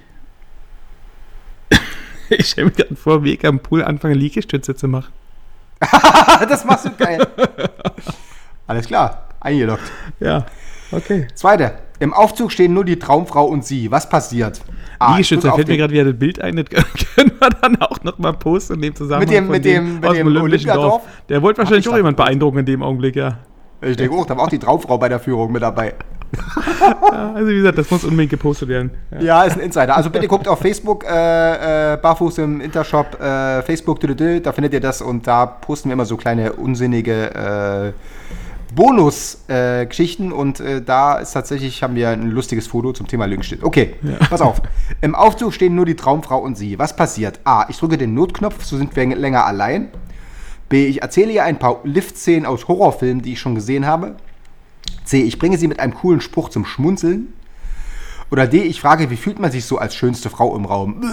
ich stelle mir gerade vor, wie ich am Pool anfange, Liegestütze zu machen. das machst du geil. Alles klar, eingeloggt. Ja, okay. Zweite, im Aufzug stehen nur die Traumfrau und sie. Was passiert? A, ich Liegestütze, drücke da fällt mir gerade wieder das Bild ein, das können wir dann auch noch mal posten in dem Zusammenhang. Mit dem- mit dem- mit aus dem Olympischen? Dorf. Der wollte wahrscheinlich ich auch jemand beeindrucken in dem Augenblick, ja. Ich denke auch, da war auch die Traumfrau bei der Führung mit dabei. ja. Also wie gesagt, das muss unbedingt gepostet werden. Ja. Ja, ist ein Insider. Also bitte guckt auf Facebook, äh, äh, Barfuß im Intershop, äh, Facebook, da findet ihr das und da posten wir immer so kleine unsinnige äh, Bonus-Geschichten und äh, da ist tatsächlich, haben wir ein lustiges Foto zum Thema Lügenschnitt. Okay, pass auf. Im Aufzug stehen nur die Traumfrau und sie. Was passiert? A, ich drücke den Notknopf, so sind wir länger allein. B, ich erzähle ihr ein paar Lift-Szenen aus Horrorfilmen, die ich schon gesehen habe. C, ich bringe sie mit einem coolen Spruch zum Schmunzeln. Oder D, ich frage, wie fühlt man sich so als schönste Frau im Raum?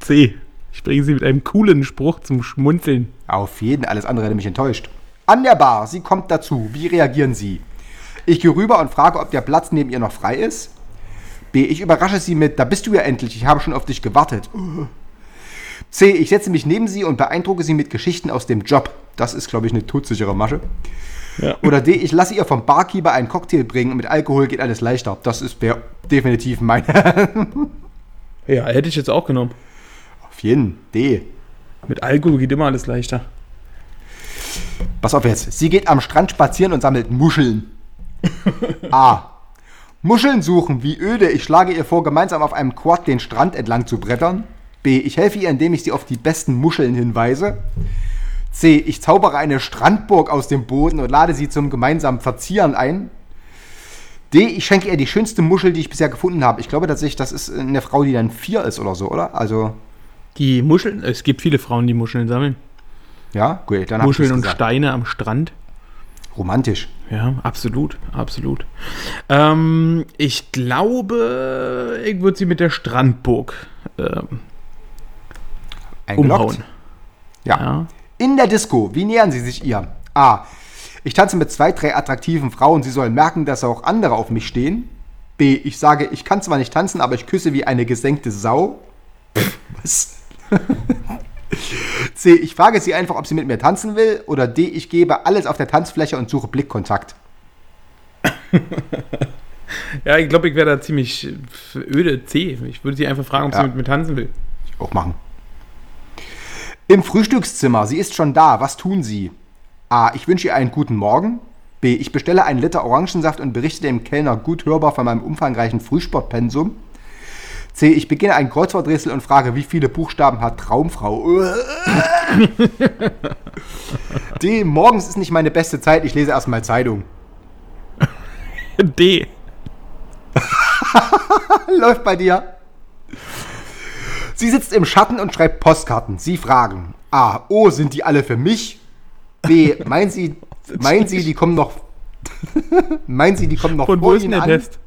C. Ich bringe sie mit einem coolen Spruch zum Schmunzeln. Auf jeden, alles andere hätte mich enttäuscht. An der Bar, sie kommt dazu. Wie reagieren Sie? Ich gehe rüber und frage, ob der Platz neben ihr noch frei ist. B, ich überrasche sie mit, da bist du ja endlich, ich habe schon auf dich gewartet. C, ich setze mich neben sie und beeindrucke sie mit Geschichten aus dem Job. Das ist, glaube ich, eine todsichere Masche. Ja. Oder D, ich lasse ihr vom Barkeeper einen Cocktail bringen und mit Alkohol geht alles leichter. Das ist definitiv meine. Ja, hätte ich jetzt auch genommen. Auf jeden. D. Mit Alkohol geht immer alles leichter. Pass auf jetzt. Sie geht am Strand spazieren und sammelt Muscheln. A. Muscheln suchen, wie öde. Ich schlage ihr vor, gemeinsam auf einem Quad den Strand entlang zu brettern. B. Ich helfe ihr, indem ich sie auf die besten Muscheln hinweise. C. Ich zaubere eine Strandburg aus dem Boden und lade sie zum gemeinsamen Verzieren ein. D. Ich schenke ihr die schönste Muschel, die ich bisher gefunden habe. Ich glaube tatsächlich, das ist eine Frau, die dann vier ist oder so, oder? Also, Die Muscheln, es gibt viele Frauen, die Muscheln sammeln. ja, gut, dann Muscheln und. Steine am Strand. Romantisch. Ja, absolut, absolut. Ähm, ich glaube, ich würde sie mit der Strandburg ähm, umhauen. Ja. Ja. In der Disco, wie nähern Sie sich ihr? A. Ich tanze mit zwei, drei attraktiven Frauen. Sie sollen merken, dass auch andere auf mich stehen. B. Ich sage, ich kann zwar nicht tanzen, aber ich küsse wie eine gesenkte Sau. Was? C. Ich frage sie einfach, ob sie mit mir tanzen will. Oder D. Ich gebe alles auf der Tanzfläche und suche Blickkontakt. Ja, ich glaube, ich wäre da ziemlich äh, öde C. Ich würde sie einfach fragen, ob Ja. sie mit mir tanzen will. Auch machen. Im Frühstückszimmer. Sie ist schon da. Was tun Sie? A. Ich wünsche ihr einen guten Morgen. B. Ich bestelle einen Liter Orangensaft und berichte dem Kellner gut hörbar von meinem umfangreichen Frühsportpensum. C. Ich beginne ein Kreuzworträtsel und frage, wie viele Buchstaben hat Traumfrau? D. Morgens ist nicht meine beste Zeit, ich lese erstmal Zeitung. D. Läuft bei dir. Sie sitzt im Schatten und schreibt Postkarten. Sie fragen: A. Oh, sind die alle für mich? B. Meinen Sie, meinen Sie, die kommen noch. meinen Sie, die kommen noch Von wo vor ist denn Ihnen der an? Test?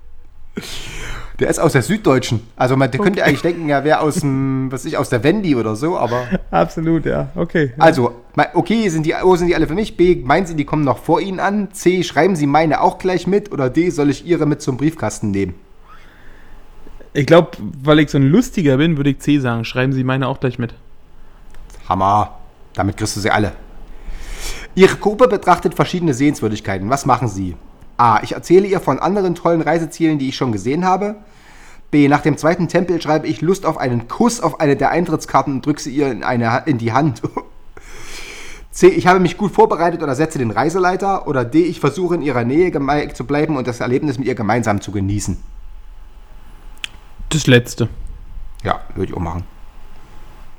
Der ist aus der Süddeutschen. Also man der könnte eigentlich denken, er wäre aus dem, was ich, aus der Wendy oder so, aber. Absolut, ja. Okay. Also, me- okay, sind die, oh, sind die alle für mich? B, meinen Sie, die kommen noch vor Ihnen an? C, schreiben Sie meine auch gleich mit? Oder D, soll ich Ihre mit zum Briefkasten nehmen? Ich glaube, weil ich so ein Lustiger bin, würde ich C sagen. Schreiben Sie meine auch gleich mit. Hammer. Damit kriegst du sie alle. Ihre Gruppe betrachtet verschiedene Sehenswürdigkeiten. Was machen Sie? A. Ich erzähle ihr von anderen tollen Reisezielen, die ich schon gesehen habe. B. Nach dem zweiten Tempel schreibe ich Lust auf einen Kuss auf eine der Eintrittskarten und drücke sie ihr in, eine, in die Hand. C. Ich habe mich gut vorbereitet oder setze den Reiseleiter. Oder D. Ich versuche in ihrer Nähe zu bleiben und das Erlebnis mit ihr gemeinsam zu genießen. Das letzte. Ja, würde ich auch machen.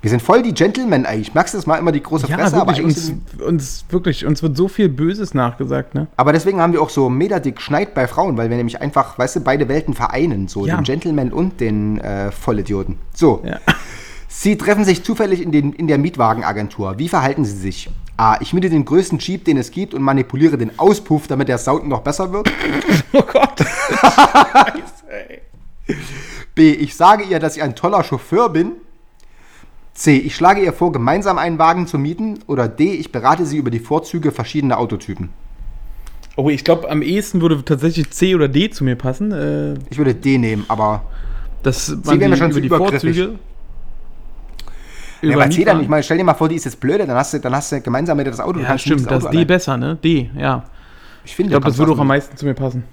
Wir sind voll die Gentlemen eigentlich. Merkst du das mal immer die große Ja, Fresse? aber wirklich, eigentlich uns, uns, wirklich, uns wird so viel Böses nachgesagt, ne? Aber deswegen haben wir auch so meterdick Schneid bei Frauen, weil wir nämlich einfach, weißt du, beide Welten vereinen. So Ja. den Gentleman und den äh, Vollidioten. So. Ja. Sie treffen sich zufällig in, den, in der Mietwagenagentur. Wie verhalten Sie sich? A. Ich miete den größten Jeep, den es gibt und manipuliere den Auspuff, damit der Sound noch besser wird. Oh Gott. B. Ich sage ihr, dass ich ein toller Chauffeur bin. C. Ich schlage ihr vor, gemeinsam einen Wagen zu mieten. Oder D. Ich berate sie über die Vorzüge verschiedener Autotypen. Oh, ich glaube, am ehesten würde tatsächlich C oder D zu mir passen. Äh, Ich würde D nehmen, aber das mir die, schon über zu die. Vorzüge. Ja, aber C dann, ich meine, stell dir mal vor, die ist jetzt blöde, dann hast du, dann hast du gemeinsam mit ihr das Auto. Ja, stimmt, das ist D allein. besser, ne? D, ja. Ich finde, Ich glaube, das würde auch am das meisten zu mir passen.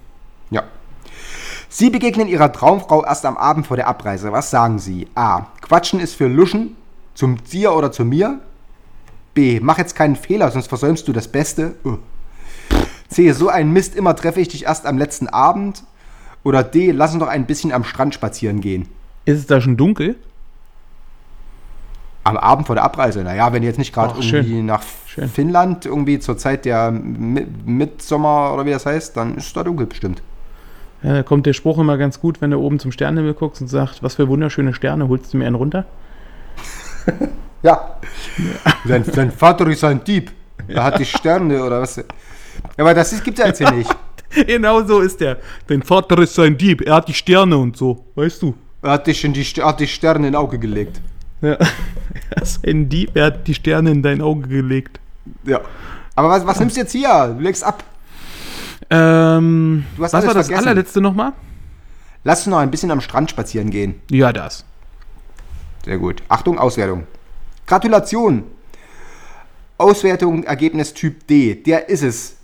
Sie begegnen ihrer Traumfrau erst am Abend vor der Abreise. Was sagen Sie? A. Quatschen ist für Luschen. Zum dir oder zu mir. B. Mach jetzt keinen Fehler, sonst versäumst du das Beste. Uh. C. So ein Mist, immer treffe ich dich erst am letzten Abend. Oder D. Lass uns doch ein bisschen am Strand spazieren gehen. Ist es da schon dunkel? Am Abend vor der Abreise. Naja, wenn ihr jetzt nicht gerade irgendwie schön. nach Schön. Finnland, irgendwie zur Zeit der Mi- Mitsommer oder wie das heißt, dann ist es da dunkel bestimmt. Ja, da kommt der Spruch immer ganz gut, wenn du oben zum Sternenhimmel guckst und sagst, was für wunderschöne Sterne, holst du mir einen runter? Ja. Sein, sein Vater ist ein Dieb. Er hat die Sterne oder was. Ja, aber das gibt es ja jetzt hier nicht. genau so ist der. Dein Vater ist ein Dieb, er hat die Sterne und so, weißt du. Er hat dich in die, hat die Sterne in Auge gelegt. Ja. Er ist ein Dieb, er hat die Sterne in dein Auge gelegt. Ja. Aber was, was nimmst du jetzt hier? Du legst ab. Ähm, Du hast was war das vergessen. allerletzte nochmal? Lass uns noch ein bisschen am Strand spazieren gehen. Ja, das. Sehr gut. Achtung, Auswertung. Gratulation. Auswertung, Ergebnis Typ D. Der ist es.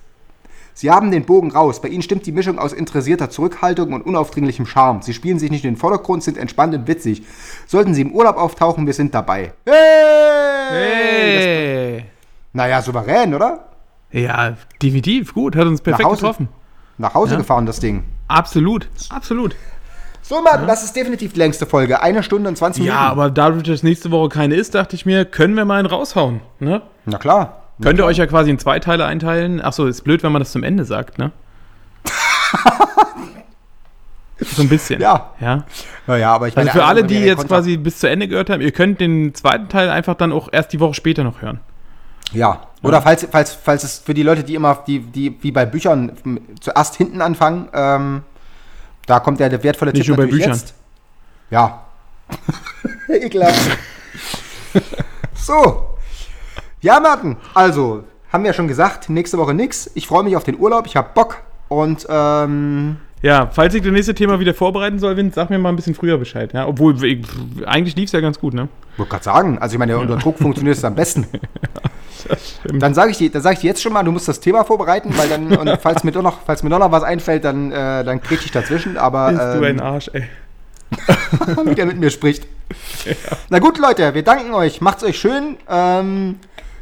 Sie haben den Bogen raus. Bei Ihnen stimmt die Mischung aus interessierter Zurückhaltung und unaufdringlichem Charme. Sie spielen sich nicht in den Vordergrund, sind entspannt und witzig. Sollten Sie im Urlaub auftauchen, wir sind dabei. Hey! Hey! Naja, souverän, oder? Ja, definitiv, gut, hat uns perfekt Nach Hause. getroffen. Nach Hause Ja. gefahren, das Ding. Absolut, absolut. So, Martin, das ist definitiv die längste Folge. Eine Stunde und 20 Minuten. Ja, aber dadurch, dass nächste Woche keine ist, dachte ich mir, können wir mal einen raushauen. Ne? Na klar. Könnt ihr euch ja quasi in zwei Teile einteilen. Achso, ist blöd, wenn man das zum Ende sagt, ne? so ein bisschen. Ja. ja. Naja, aber ich Also meine, für alle, die jetzt quasi bis zu Ende gehört haben, ihr könnt den zweiten Teil einfach dann auch erst die Woche später noch hören. Ja. Oder falls, falls, falls es für die Leute, die immer, die, die wie bei Büchern zuerst hinten anfangen, ähm, da kommt ja der wertvolle Nicht Tipp nur bei Büchern. jetzt. Ja. Ekelhaft. so. Ja, Martin, also, haben wir ja schon gesagt, nächste Woche nix. Ich freue mich auf den Urlaub, ich habe Bock. Und, ähm, Ja, falls ich das nächste Thema wieder vorbereiten soll, Wind, sag mir mal ein bisschen früher Bescheid. Ja? Obwohl, ich, eigentlich lief es ja ganz gut, ne? wollte gerade sagen, also ich meine, unter Druck funktioniert es am besten. Dann sage ich dir, dann sage ich dir jetzt schon mal, du musst das Thema vorbereiten, weil dann, und falls mir doch noch, falls mir doch noch was einfällt, dann, äh, dann krieg ich dazwischen, aber Bist du ein ähm, Arsch, ey. wie der mit mir spricht. Na gut, Leute, wir danken euch. Macht's euch schön. Ähm,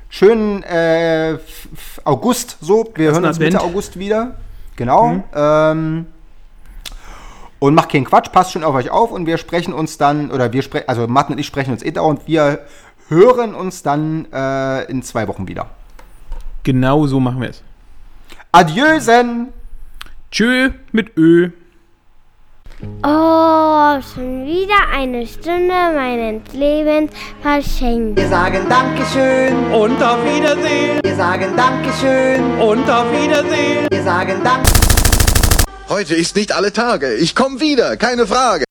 schönen äh, August so. Wir hören uns Mitte. August wieder. Genau. Ähm, und macht keinen Quatsch, passt schon auf euch auf und wir sprechen uns dann, oder wir sprechen, also Martin und ich sprechen uns eh dauernd, wir hören uns dann äh, in zwei Wochen wieder. Genau so machen wir es. Adieusen! Tschö mit Ö. Oh, schon wieder eine Stunde meines Lebens verschenkt. Wir sagen Dankeschön, Und auf Wiedersehen. wir sagen Dankeschön, Und auf Wiedersehen. wir sagen Dank. Heute ist nicht alle Tage. Ich komme wieder, keine Frage.